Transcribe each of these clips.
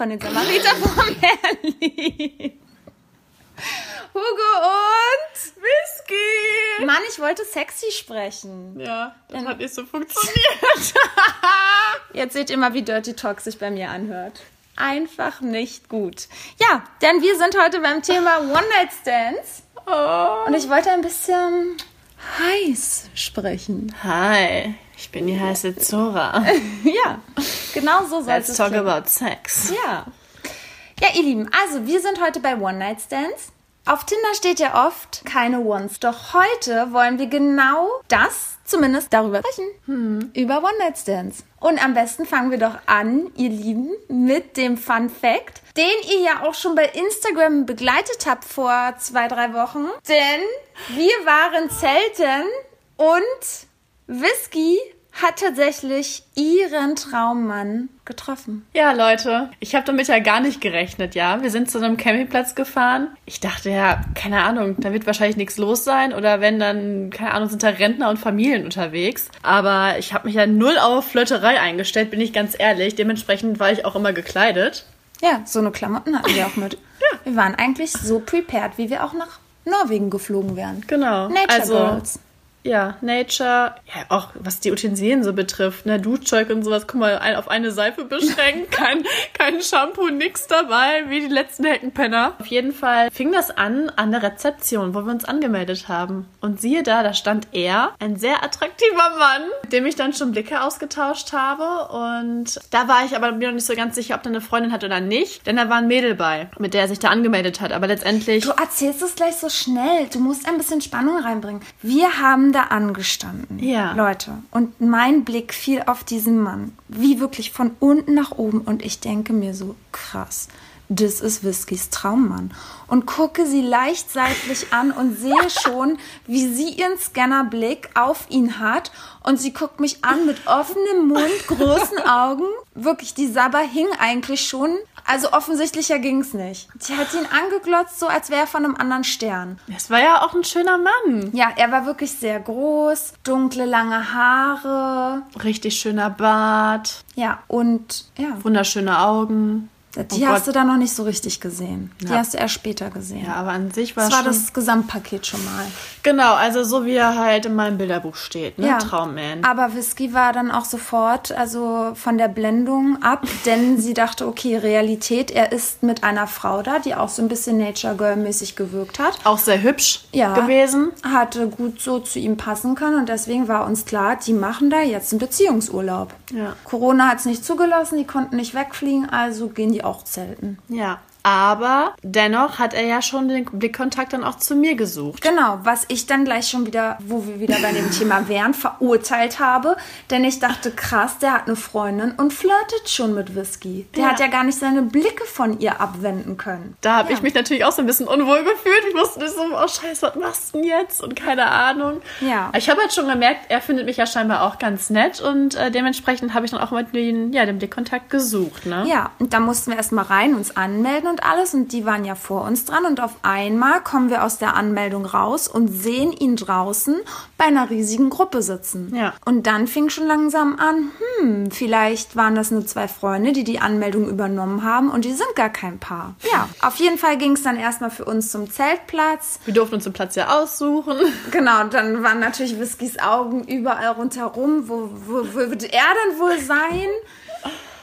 von den Samariter von Berlin. Hugo und Whisky! Mann, ich wollte sexy sprechen. Ja, das hat nicht so funktioniert. Jetzt seht ihr mal, wie Dirty Talk sich bei mir anhört. Einfach nicht gut. Ja, denn wir sind heute beim Thema One-Night-Stands. oh. Und ich wollte ein bisschen heiß sprechen. Hi, ich bin die heiße Zora. Ja, genau so soll Let's es talk klingen. about sex. Ja. Ja, ihr Lieben, also wir sind heute bei One-Night-Stands. Auf Tinder steht ja oft keine Ones. Doch heute wollen wir genau das, zumindest darüber sprechen. Über One-Night-Stands. Und am besten fangen wir doch an, ihr Lieben, mit dem Fun Fact, den ihr ja auch schon bei Instagram begleitet habt vor zwei, drei Wochen. Denn wir waren zelten und Whisky hat tatsächlich ihren Traummann getroffen. Ja, Leute, ich habe damit ja gar nicht gerechnet, ja. Wir sind zu einem Campingplatz gefahren. Ich dachte ja, keine Ahnung, da wird wahrscheinlich nichts los sein oder wenn dann, keine Ahnung, sind da Rentner und Familien unterwegs. Aber ich habe mich ja null auf Flirterei eingestellt, bin ich ganz ehrlich. Dementsprechend war ich auch immer gekleidet. Ja, so eine Klamotten hatten wir auch mit. Wir waren eigentlich so prepared, wie wir auch nach Norwegen geflogen wären. Genau. Nature also, Girls. Ja, Nature, ja, auch was die Utensilien so betrifft, ne, Duschzeug und sowas, guck mal, ein, auf eine Seife beschränkt, kein, kein Shampoo, nix dabei, wie die letzten Heckenpenner. Auf jeden Fall fing das an an der Rezeption, wo wir uns angemeldet haben. Und siehe da, da stand er, ein sehr attraktiver Mann, mit dem ich dann schon Blicke ausgetauscht habe. Und da war ich aber mir noch nicht so ganz sicher, ob der eine Freundin hat oder nicht, denn da war ein Mädel bei, mit der er sich da angemeldet hat. Aber letztendlich. Du erzählst es gleich so schnell. Du musst ein bisschen Spannung reinbringen. Wir haben da angestanden. Ja. Leute. Und mein Blick fiel auf diesen Mann. Wie wirklich von unten nach oben. Und ich denke mir so, krass. Das ist Whiskys Traummann. Und gucke sie leicht seitlich an und sehe schon, wie sie ihren Scannerblick auf ihn hat. Und sie guckt mich an mit offenem Mund, großen Augen. Wirklich, die Sabber hing eigentlich schon. Also offensichtlicher ging's nicht. Sie hat ihn angeglotzt, so als wäre er von einem anderen Stern. Das war ja auch ein schöner Mann. Ja, er war wirklich sehr groß, dunkle, lange Haare. Richtig schöner Bart, Ja, und ja, wunderschöne Augen. Die Oh hast Gott. du da noch nicht so richtig gesehen. Die Ja. hast du erst später gesehen. Ja, aber an sich war das war das Gesamtpaket schon mal. Genau, also so wie er halt in meinem Bilderbuch steht, ne? Ja. Traumman. Aber Whisky war dann auch sofort also von der Blendung ab, denn sie dachte, okay, Realität, er ist mit einer Frau da, die auch so ein bisschen Nature Girl mäßig gewirkt hat. Auch sehr hübsch Ja. gewesen. Hatte gut so zu ihm passen können und deswegen war uns klar, die machen da jetzt einen Beziehungsurlaub. Ja. Corona hat es nicht zugelassen, die konnten nicht wegfliegen, also gehen die auch zelten. Ja. Aber dennoch hat er ja schon den Blickkontakt dann auch zu mir gesucht. Genau, was ich dann gleich schon wieder, wo wir wieder bei dem Thema wären, verurteilt habe. Denn ich dachte, krass, der hat eine Freundin und flirtet schon mit Whisky. Der Ja. hat ja gar nicht seine Blicke von ihr abwenden können. Da habe Ja. ich mich natürlich auch so ein bisschen unwohl gefühlt. Ich wusste nicht so, oh scheiße, was machst du denn jetzt? Und keine Ahnung. Ja. Ich habe halt schon gemerkt, er findet mich ja scheinbar auch ganz nett und äh, dementsprechend habe ich dann auch mit den, ja, den Blickkontakt gesucht, ne? Ja, und da mussten wir erstmal rein, uns anmelden und alles. Und die waren ja vor uns dran. Und auf einmal kommen wir aus der Anmeldung raus und sehen ihn draußen bei einer riesigen Gruppe sitzen. Ja. Und dann fing schon langsam an, hm, vielleicht waren das nur zwei Freunde, die die Anmeldung übernommen haben und die sind gar kein Paar. Ja, auf jeden Fall ging es dann erstmal für uns zum Zeltplatz. Wir durften uns den Platz ja aussuchen. Genau, dann waren natürlich Whiskys Augen überall rundherum. Wo, wo, wo wird er denn wohl sein?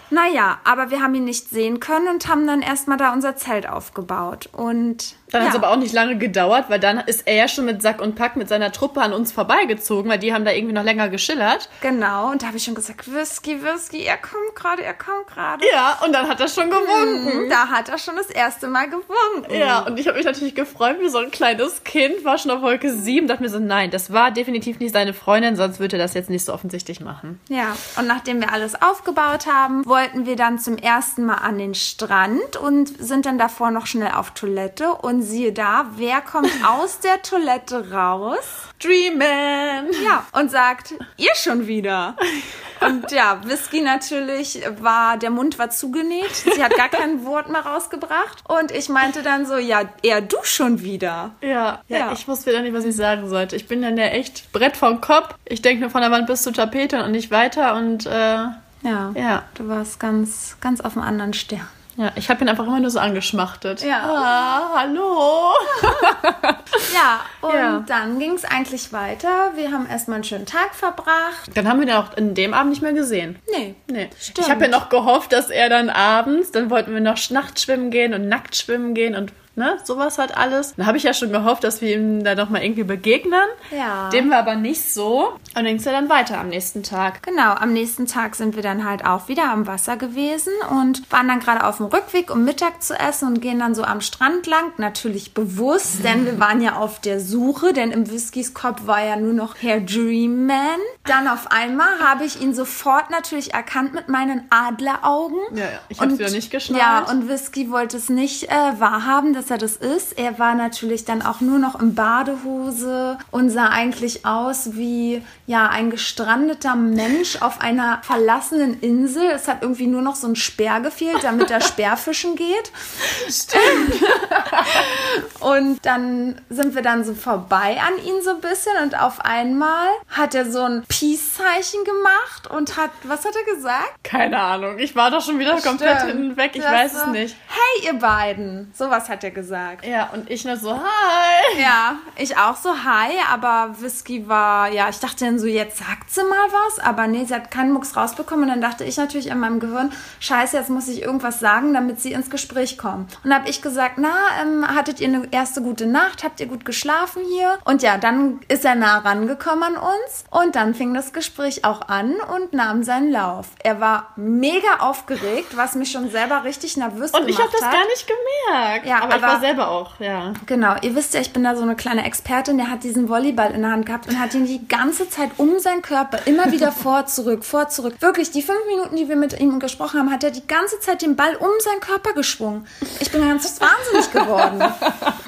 Naja, aber wir haben ihn nicht sehen können und haben dann erstmal da unser Zelt aufgebaut. Und Dann ja. hat es aber auch nicht lange gedauert, weil dann ist er ja schon mit Sack und Pack mit seiner Truppe an uns vorbeigezogen, weil die haben da irgendwie noch länger geschillert. Genau, und da habe ich schon gesagt, Whisky, Whisky, er kommt gerade, er kommt gerade. Ja, und dann hat er schon gewunken. Da hat er schon das erste Mal gewunken. Ja, und ich habe mich natürlich gefreut wie so ein kleines Kind, war schon auf Wolke 7, dachte mir so, nein, das war definitiv nicht seine Freundin, sonst würde er das jetzt nicht so offensichtlich machen. Ja, und nachdem wir alles aufgebaut haben, wollten wir dann zum ersten Mal an den Strand und sind dann davor noch schnell auf Toilette. Und siehe da, wer kommt aus der Toilette raus? Dreamin'. Ja, und sagt, ihr schon wieder. Und ja, Whisky natürlich war, der Mund war zugenäht. Sie hat gar kein Wort mehr rausgebracht. Und ich meinte dann so, ja, eher du schon wieder. Ja, ja, Ja. ich wusste wieder nicht, was ich sagen sollte. Ich bin dann ja echt Brett vom Kopf. Ich denke nur von der Wand bis zur Tapete und nicht weiter. Und äh, Ja. ja, Du warst ganz, ganz auf einem anderen Stern. Ja, ich habe ihn einfach immer nur so angeschmachtet. Ja. Ah, hallo. Ja, und Ja. dann ging es eigentlich weiter. Wir haben erstmal einen schönen Tag verbracht. Dann haben wir den auch in dem Abend nicht mehr gesehen. Nee. Nee. Stimmt. Ich habe ja noch gehofft, dass er dann abends, dann wollten wir noch nachts schwimmen gehen und nackt schwimmen gehen und ne, sowas halt alles. Dann habe ich ja schon gehofft, dass wir ihm da noch mal irgendwie begegnen. Ja. Dem war aber nicht so. Und dann ging es ja dann weiter am nächsten Tag. Genau, am nächsten Tag sind wir dann halt auch wieder am Wasser gewesen und waren dann gerade auf dem Rückweg, um Mittag zu essen und gehen dann so am Strand lang. Natürlich bewusst, denn wir waren ja auf der Suche, denn im Whiskys Kopf war ja nur noch Herr Dreamman. Dann auf einmal habe ich ihn sofort natürlich erkannt mit meinen Adleraugen. Ja, ja. Ich hab's Und- wieder nicht geschnallt. Ja, und Whisky wollte es nicht äh, wahrhaben, dass er das ist. Er war natürlich dann auch nur noch in Badehose und sah eigentlich aus wie ja ein gestrandeter Mensch auf einer verlassenen Insel. Es hat irgendwie nur noch so ein Speer gefehlt, damit er Speerfischen geht. Stimmt. und dann sind wir dann so vorbei an ihn so ein bisschen und auf einmal hat er so ein Peace-Zeichen gemacht und hat, was hat er gesagt? Keine Ahnung. Ich war doch schon wieder komplett Stimmt. hinweg. Ich Das weiß es nicht. Hey, ihr beiden. Sowas hat er gesagt. Ja, und ich nur so, hi. Ja, ich auch so, hi, aber Whisky war, ja, ich dachte dann so, jetzt sagt sie mal was, aber nee, sie hat keinen Mucks rausbekommen und dann dachte ich natürlich in meinem Gehirn, scheiße, jetzt muss ich irgendwas sagen, damit sie ins Gespräch kommen. Und habe ich gesagt, na, ähm, hattet ihr eine erste gute Nacht, habt ihr gut geschlafen hier? Und ja, dann ist er nah rangekommen an uns und dann fing das Gespräch auch an und nahm seinen Lauf. Er war mega aufgeregt, was mich schon selber richtig nervös Und ich gemacht habe das hat. gar nicht gemerkt. Ja, aber, ich aber- war selber auch, ja. Genau, ihr wisst ja, ich bin da so eine kleine Expertin, der hat diesen Volleyball in der Hand gehabt und hat ihn die ganze Zeit um seinen Körper immer wieder vor, zurück, vor, zurück. Wirklich, die fünf Minuten, die wir mit ihm gesprochen haben, hat er die ganze Zeit den Ball um seinen Körper geschwungen. Ich bin ganz wahnsinnig geworden.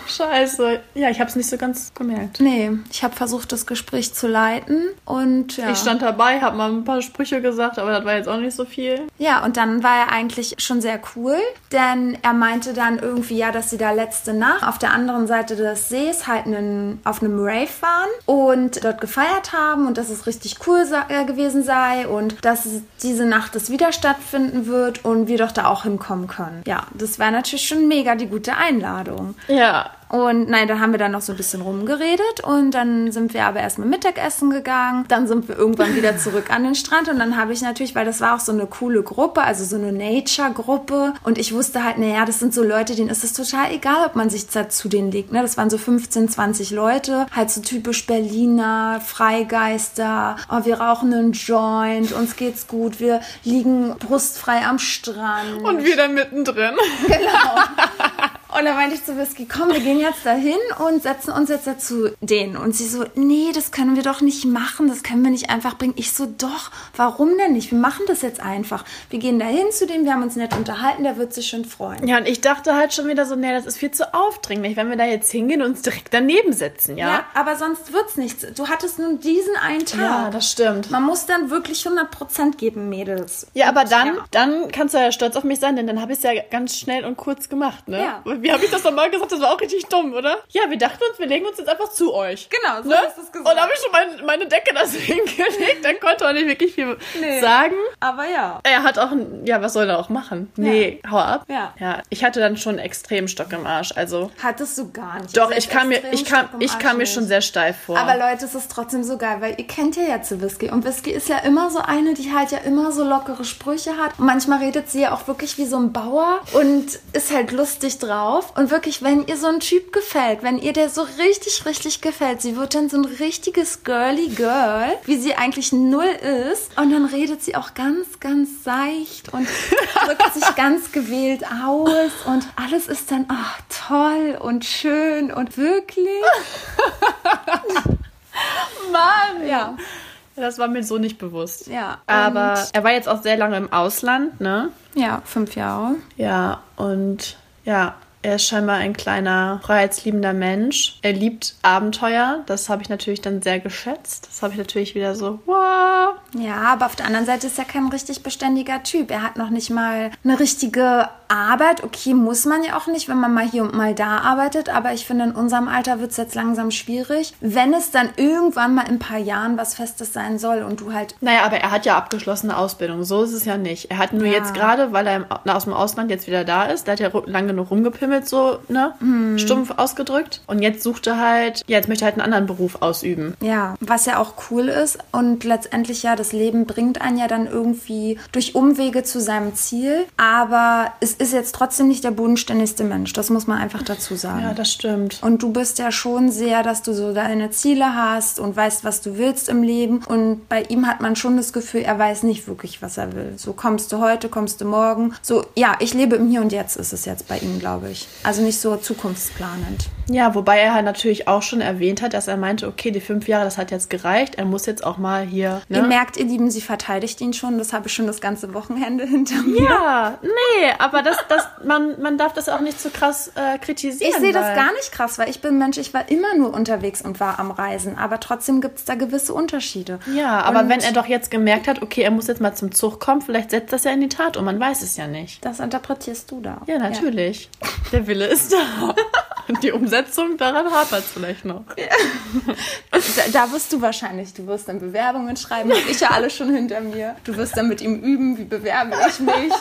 Scheiße. Ja, ich habe es nicht so ganz gemerkt. Nee, ich habe versucht, das Gespräch zu leiten und ja. Ich stand dabei, habe mal ein paar Sprüche gesagt, aber das war jetzt auch nicht so viel. Ja, und dann war er eigentlich schon sehr cool, denn er meinte dann irgendwie, ja, dass sie da letzte Nacht auf der anderen Seite des Sees halt einen, auf einem Rave waren und dort gefeiert haben und dass es richtig cool äh, gewesen sei und dass es diese Nacht es wieder stattfinden wird und wir doch da auch hinkommen können. Ja, das war natürlich schon mega die gute Einladung. Ja. Und nein, dann haben wir dann noch so ein bisschen rumgeredet und dann sind wir aber erstmal Mittagessen gegangen. Dann sind wir irgendwann wieder zurück an den Strand und dann habe ich natürlich, weil das war auch so eine coole Gruppe, also so eine Nature-Gruppe und ich wusste halt, naja, das sind so Leute, denen ist es total egal, ob man sich zu denen legt. Ne? Das waren so 15, 20 Leute, halt so typisch Berliner, Freigeister, oh, wir rauchen einen Joint, uns geht's gut, wir liegen brustfrei am Strand. Und wir da mittendrin. Und dann meinte ich zu Whisky, komm, wir gehen jetzt dahin und setzen uns jetzt dazu denen. Und sie so, nee, das können wir doch nicht machen, das können wir nicht einfach bringen. Ich so, doch, warum denn nicht? Wir machen das jetzt einfach. Wir gehen dahin zu denen, wir haben uns nett unterhalten, der wird sich schon freuen. Ja, und ich dachte halt schon wieder so, nee, das ist viel zu aufdringlich, wenn wir da jetzt hingehen und uns direkt daneben setzen, Ja, ja? aber sonst wird's nichts. Du hattest nun diesen einen Tag. Ja, das stimmt. Man muss dann wirklich 100% geben, Mädels. Ja, aber dann, Ja. dann kannst du ja stolz auf mich sein, denn dann habe ich es ja ganz schnell und kurz gemacht, ne? Ja. Wie habe ich das nochmal gesagt? Das war auch richtig dumm, oder? Ja, wir dachten uns, wir legen uns jetzt einfach zu euch. Genau, so Ne? hast du es gesagt. Und habe ich schon mein, meine Decke da hingelegt, dann konnte er nicht wirklich viel Nee. sagen. Aber ja. Er hat auch, ein, ja, was soll er auch machen? Nee, hau ab. Ja. Ja, ich hatte dann schon extremen Stock im Arsch, also. Hattest du gar nicht. Doch, Selbst ich kam mir, extrem ich kam, ich kam mir schon sehr steif vor. Aber Leute, es ist trotzdem so geil, weil ihr kennt ja jetzt Whisky. Und Whisky ist ja immer so eine, die halt ja immer so lockere Sprüche hat. Und manchmal redet sie ja auch wirklich wie so ein Bauer und ist halt lustig drauf. Und wirklich, wenn ihr so ein Typ gefällt, wenn ihr der so richtig, richtig gefällt, sie wird dann so ein richtiges girly Girl, wie sie eigentlich null ist. Und dann redet sie auch ganz, ganz seicht und drückt sich ganz gewählt aus. Und alles ist dann, ach, toll und schön und wirklich. Mann! Ja. Das war mir so nicht bewusst. Ja. Aber er war jetzt auch sehr lange im Ausland, ne? Ja, fünf Jahre. Ja, und ja, er ist scheinbar ein kleiner, freiheitsliebender Mensch. Er liebt Abenteuer. Das habe ich natürlich dann sehr geschätzt. Das habe ich natürlich wieder so, wow. Ja, aber auf der anderen Seite ist er kein richtig beständiger Typ. Er hat noch nicht mal eine richtige Arbeit. Okay, muss man ja auch nicht, wenn man mal hier und mal da arbeitet. Aber ich finde, in unserem Alter wird es jetzt langsam schwierig. Wenn es dann irgendwann mal in ein paar Jahren was Festes sein soll und du halt Naja, aber er hat ja abgeschlossene Ausbildung. So ist es ja nicht. Er hat nur Ja. jetzt gerade, weil er aus dem Ausland jetzt wieder da ist, da hat er ru- lang genug rumgepimmelt, so, ne? Stumpf ausgedrückt. Und jetzt sucht er halt, ja, jetzt möchte er halt einen anderen Beruf ausüben. Ja, was ja auch cool ist und letztendlich ja, das Leben bringt einen ja dann irgendwie durch Umwege zu seinem Ziel, aber es ist jetzt trotzdem nicht der bodenständigste Mensch, das muss man einfach dazu sagen. Ja, das stimmt. und du bist ja schon sehr, dass du so deine Ziele hast und weißt, was du willst im Leben. Und bei ihm hat man schon das Gefühl, er weiß nicht wirklich, was er will. So kommst du heute, kommst du morgen. So, ja, ich lebe im Hier und Jetzt ist es jetzt bei ihm, glaube ich. Also nicht so zukunftsplanend. Ja, wobei er halt natürlich auch schon erwähnt hat, dass er meinte, okay, die fünf Jahre, das hat jetzt gereicht. Er muss jetzt auch mal hier, Ihr ne? merkt, ihr Lieben, sie verteidigt ihn schon. Das habe ich schon das ganze Wochenende hinter mir. Ja, nee, aber das, das, man, man darf das auch nicht zu krass äh, kritisieren. Ich sehe das gar nicht krass, weil ich bin Mensch, ich war immer nur unterwegs und war am Reisen. Aber trotzdem gibt es da gewisse Unterschiede. Ja, aber Und wenn er doch jetzt gemerkt hat, okay, er muss jetzt mal zum Zug kommen, vielleicht setzt das ja in die Tat um, man weiß es ja nicht. Das interpretierst du da. Ja, natürlich. Der Wille ist da. Und die Umsetzung, daran hapert es vielleicht noch. Da, da wirst du wahrscheinlich, du wirst dann Bewerbungen schreiben, hab ich ja alle schon hinter mir. Du wirst dann mit ihm üben, wie bewerbe ich mich.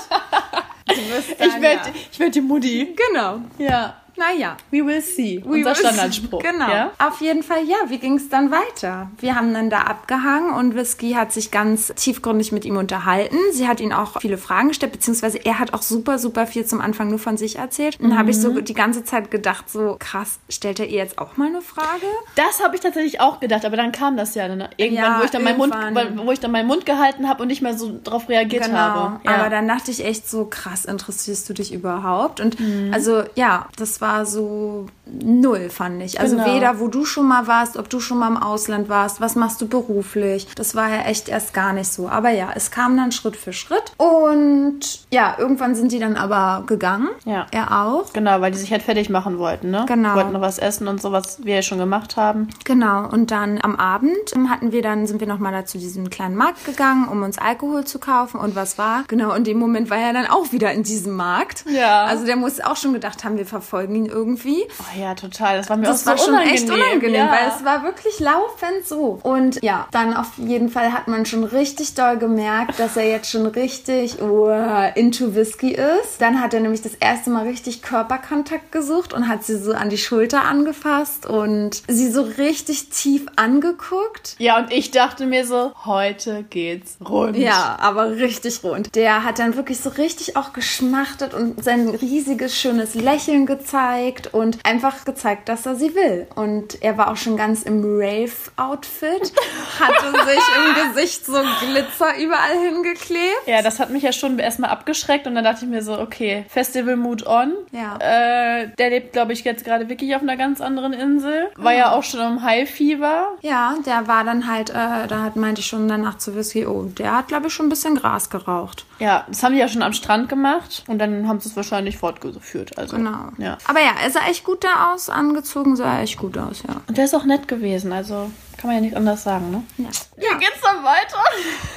Du wirst dann, Ich werde ja. werd die Mutti. Genau. Ja. Naja. We will see. We Unser will see. Standardspruch. Genau. Ja? Auf jeden Fall, ja. Wie ging es dann weiter? Wir haben dann da abgehangen und Whisky hat sich ganz tiefgründig mit ihm unterhalten. Sie hat ihn auch viele Fragen gestellt, beziehungsweise er hat auch super, super viel zum Anfang nur von sich erzählt. Und dann habe ich Mhm. so die ganze Zeit gedacht, so krass, stellt er ihr jetzt auch mal eine Frage? Das habe ich tatsächlich auch gedacht, aber dann kam das ja ne? irgendwann, Ja, wo, ich dann meinen Mund, irgendwann. wo ich dann meinen Mund gehalten habe und nicht mehr so drauf reagiert habe. Ja. Genau. Aber dann dachte ich echt so, krass, interessierst du dich überhaupt? Und Mhm. also ja, das war so null, fand ich. Also Genau. weder, wo du schon mal warst, ob du schon mal im Ausland warst, was machst du beruflich. Das war ja echt erst gar nicht so. Aber ja, es kam dann Schritt für Schritt. Und ja, irgendwann sind die dann aber gegangen. Ja. Er auch. Genau, weil die sich halt fertig machen wollten, ne? Genau. Wollten noch was essen und so, was wir ja schon gemacht haben. Genau, und dann am Abend hatten wir dann, sind wir nochmal da zu diesem kleinen Markt gegangen, um uns Alkohol zu kaufen. Und was war? Genau, in dem Moment war er dann auch wieder in diesem Markt. Ja. Also der muss auch schon gedacht haben, wir verfolgen ihn irgendwie. Oh ja, total. Das war mir Das auch war so schon unangenehm. echt unangenehm, ja. weil es war wirklich laufend so. Und ja, dann auf jeden Fall hat man schon richtig doll gemerkt, dass er jetzt schon richtig uh, into Whisky ist. Dann hat er nämlich das erste Mal richtig Körperkontakt gesucht und hat sie so an die Schulter angefasst und sie so richtig tief angeguckt. Ja, und ich dachte mir so, heute geht's rund. Ja, aber richtig rund. Der hat dann wirklich so richtig auch geschmachtet und sein riesiges, schönes Lächeln gezeigt und einfach gezeigt, dass er sie will. Und er war auch schon ganz im Rave-Outfit, hatte sich im Gesicht so Glitzer überall hingeklebt. Ja, das hat mich ja schon erstmal abgeschreckt und dann dachte ich mir so, okay, Festival Mood on. Ja. Äh, der lebt, glaube ich, jetzt gerade wirklich auf einer ganz anderen Insel. War ja auch schon im High Fever. Ja, der war dann halt, äh, da hat, meinte ich schon danach zu Whisky, oh, der hat, glaube ich, schon ein bisschen Gras geraucht. Ja, das haben die ja schon am Strand gemacht und dann haben sie es wahrscheinlich fortgeführt. Also, Genau. Ja. Aber ja, er sah echt gut da aus, angezogen sah er echt gut aus, ja. Und der ist auch nett gewesen, also kann man ja nicht anders sagen, ne? Ja. Wie geht's dann weiter?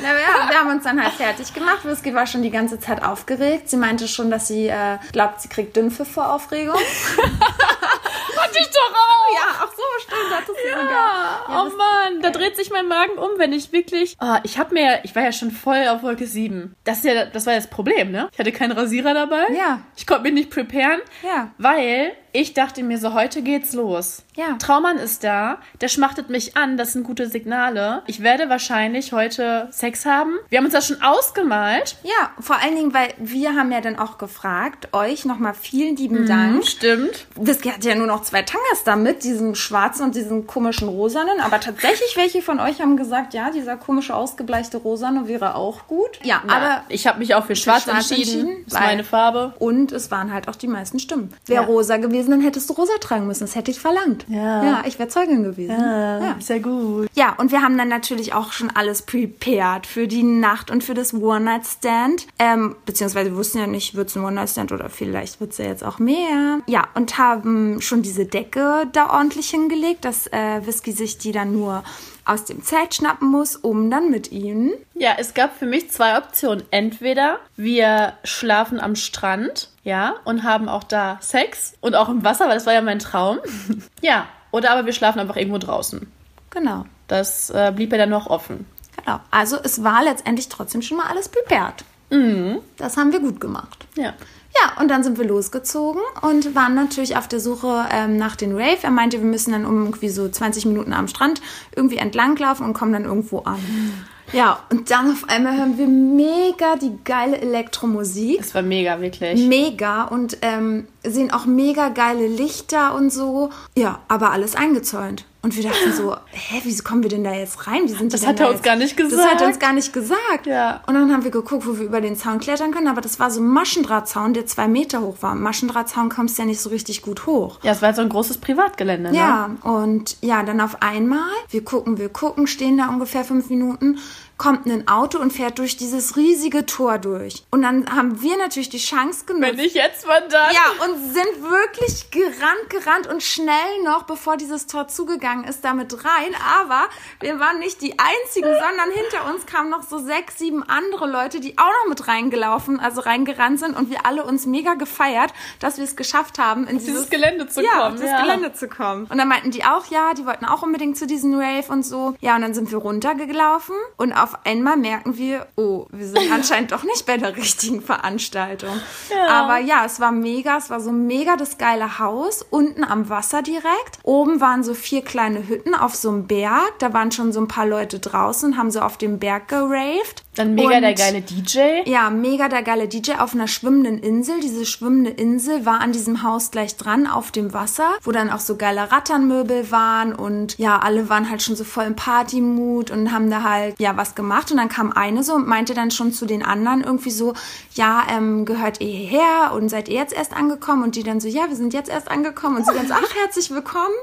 Na, ja, wir haben uns dann halt fertig gemacht. Whisky war schon die ganze Zeit aufgeregt. Sie meinte schon, dass sie äh, glaubt, sie kriegt Dünnpfiff vor Aufregung. Hatte ich doch auch! ja, ach so, stimmt, hattest du sogar. Ja, Ja, oh Mann, da dreht sich mein Magen um, wenn ich wirklich. Ah, ich habe mir, ich war ja schon voll auf Wolke 7. Das ist ja, das war ja das Problem, ne? Ich hatte keinen Rasierer dabei. Ja. Ich konnte mich nicht preparen. Ja. Weil ich dachte mir so, heute geht's los. Ja. Traumann ist da, der schmachtet mich an, das sind gute Signale. Ich werde wahrscheinlich heute Sex haben. Wir haben uns das schon ausgemalt. Ja, vor allen Dingen, weil wir haben ja dann auch gefragt, euch nochmal vielen lieben Dank. Stimmt. Whisky hatte ja nur noch zwei Tangas damit, diesen schwarzen und diesen komischen rosanen. Aber tatsächlich welche von euch haben gesagt, ja, dieser komische ausgebleichte rosane wäre auch gut. Ja, Aber aber ich habe mich auch für schwarz, schwarz entschieden. entschieden, ist meine Farbe. Und es waren halt auch die meisten Stimmen. Wäre Ja. rosa gewesen, gewesen, dann hättest du rosa tragen müssen. Das hätte ich verlangt. Ja. Ja, ich wäre Zeugin gewesen. Ja, sehr gut. Ja, und wir haben dann natürlich auch schon alles prepared für die Nacht und für das One-Night-Stand. Ähm, beziehungsweise wir wussten ja nicht, wird es ein One-Night-Stand oder vielleicht wird es ja jetzt auch mehr. Ja, und haben schon diese Decke da ordentlich hingelegt, dass äh, Whisky sich die dann nur aus dem Zelt schnappen muss, um dann mit ihnen. Ja, es gab für mich zwei Optionen. Entweder wir schlafen am Strand, ja, und haben auch da Sex und auch im Wasser, weil das war ja mein Traum. ja, oder aber wir schlafen einfach irgendwo draußen. Genau. Das äh, blieb ja dann noch offen. Genau. Also es war letztendlich trotzdem schon mal alles prepared. Das haben wir gut gemacht. Ja. Ja, und dann sind wir losgezogen und waren natürlich auf der Suche ähm, nach den Rave. Er meinte, wir müssen dann um irgendwie so 20 Minuten am Strand irgendwie entlanglaufen und kommen dann irgendwo an. Ja, und dann auf einmal hören wir mega die geile Elektromusik. Es war mega, wirklich. Mega und ähm, sehen auch mega geile Lichter und so. Ja, aber alles eingezäunt. Und wir dachten so, hä, wieso kommen wir denn da jetzt rein? Wie sind Das hat er uns jetzt? gar nicht Das hat er uns gesagt. gar nicht gesagt. Ja. Und dann haben wir geguckt, wo wir über den Zaun klettern können. Aber das war so ein Maschendrahtzaun, der zwei Meter hoch war. Im Maschendrahtzaun kommst du ja nicht so richtig gut hoch. Ja, es war so ein großes Privatgelände, ne? Ja, und ja, dann auf einmal, wir gucken, wir gucken, stehen da ungefähr fünf Minuten, kommt ein Auto und fährt durch dieses riesige Tor durch. Und dann haben wir natürlich die Chance genutzt. Wenn nicht jetzt, wann dann? Ja, und sind wirklich gerannt, gerannt und schnell noch, bevor dieses Tor zugegangen ist, damit rein. Aber wir waren nicht die Einzigen, sondern hinter uns kamen noch so sechs, sieben andere Leute, die auch noch mit reingelaufen, also reingerannt sind und wir alle uns mega gefeiert, dass wir es geschafft haben, in Dieses Gelände zu ja, kommen. auf das ja. Gelände zu kommen. Und dann meinten die auch, ja, die wollten auch unbedingt zu diesem Rave und so. Ja, und dann sind wir runtergelaufen und auf einmal merken wir, oh, wir sind anscheinend doch nicht bei der richtigen Veranstaltung. Aber ja, es war mega, es war so mega das geile Haus, unten am Wasser direkt. Oben waren so vier kleine Hütten auf so einem Berg. Da waren schon so ein paar Leute draußen, haben so auf dem Berg geraved. Dann mega Und- der geile DJ. ja, mega der geile DJ auf einer schwimmenden Insel. Diese schwimmende Insel war an diesem Haus gleich dran auf dem Wasser, wo dann auch so geile Ratternmöbel waren und ja, alle waren halt schon so voll im Partymut und haben da halt ja was gemacht und dann kam eine so und meinte dann schon zu den anderen irgendwie so, ja, ähm, gehört ihr hierher und seid ihr jetzt erst angekommen und die dann so, ja, wir sind jetzt erst angekommen und sie dann so, ach, herzlich willkommen.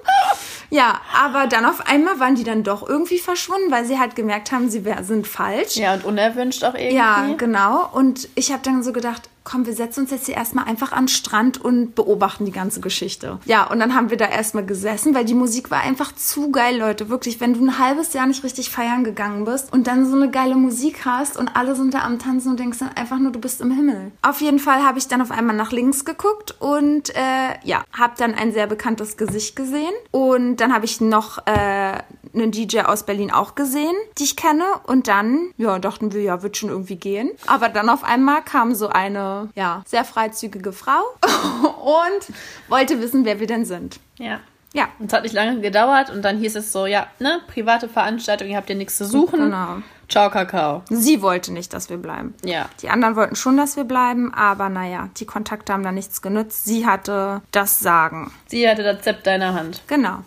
Ja, aber dann auf einmal waren die dann doch irgendwie verschwunden, weil sie halt gemerkt haben, sie sind falsch. Ja, und unerwünscht auch irgendwie. Ja, genau. Und ich habe dann so gedacht, komm, wir setzen uns jetzt hier erstmal einfach an den Strand und beobachten die ganze Geschichte. Ja, und dann haben wir da erstmal gesessen, weil die Musik war einfach zu geil, Leute. Wirklich, wenn du ein halbes Jahr nicht richtig feiern gegangen bist und dann so eine geile Musik hast und alle sind da am Tanzen und denkst dann einfach nur, du bist im Himmel. Auf jeden Fall habe ich dann auf einmal nach links geguckt und äh, ja, habe dann ein sehr bekanntes Gesicht gesehen. Und dann habe ich noch äh, einen DJ aus Berlin auch gesehen, die ich kenne. Und dann, ja, dachten wir, ja, wird schon irgendwie gehen. Aber dann auf einmal kam so eine, ja, sehr freizügige Frau und wollte wissen, wer wir denn sind. Ja. Ja. Und es hat nicht lange gedauert und dann hieß es so, ja, ne, private Veranstaltung, ihr habt hier nichts zu suchen. Genau. Ciao, Kakao. Sie wollte nicht, dass wir bleiben. Ja. Die anderen wollten schon, dass wir bleiben, aber naja, die Kontakte haben da nichts genützt. Sie hatte das Sagen. Sie hatte das Zepter in der Hand. Genau.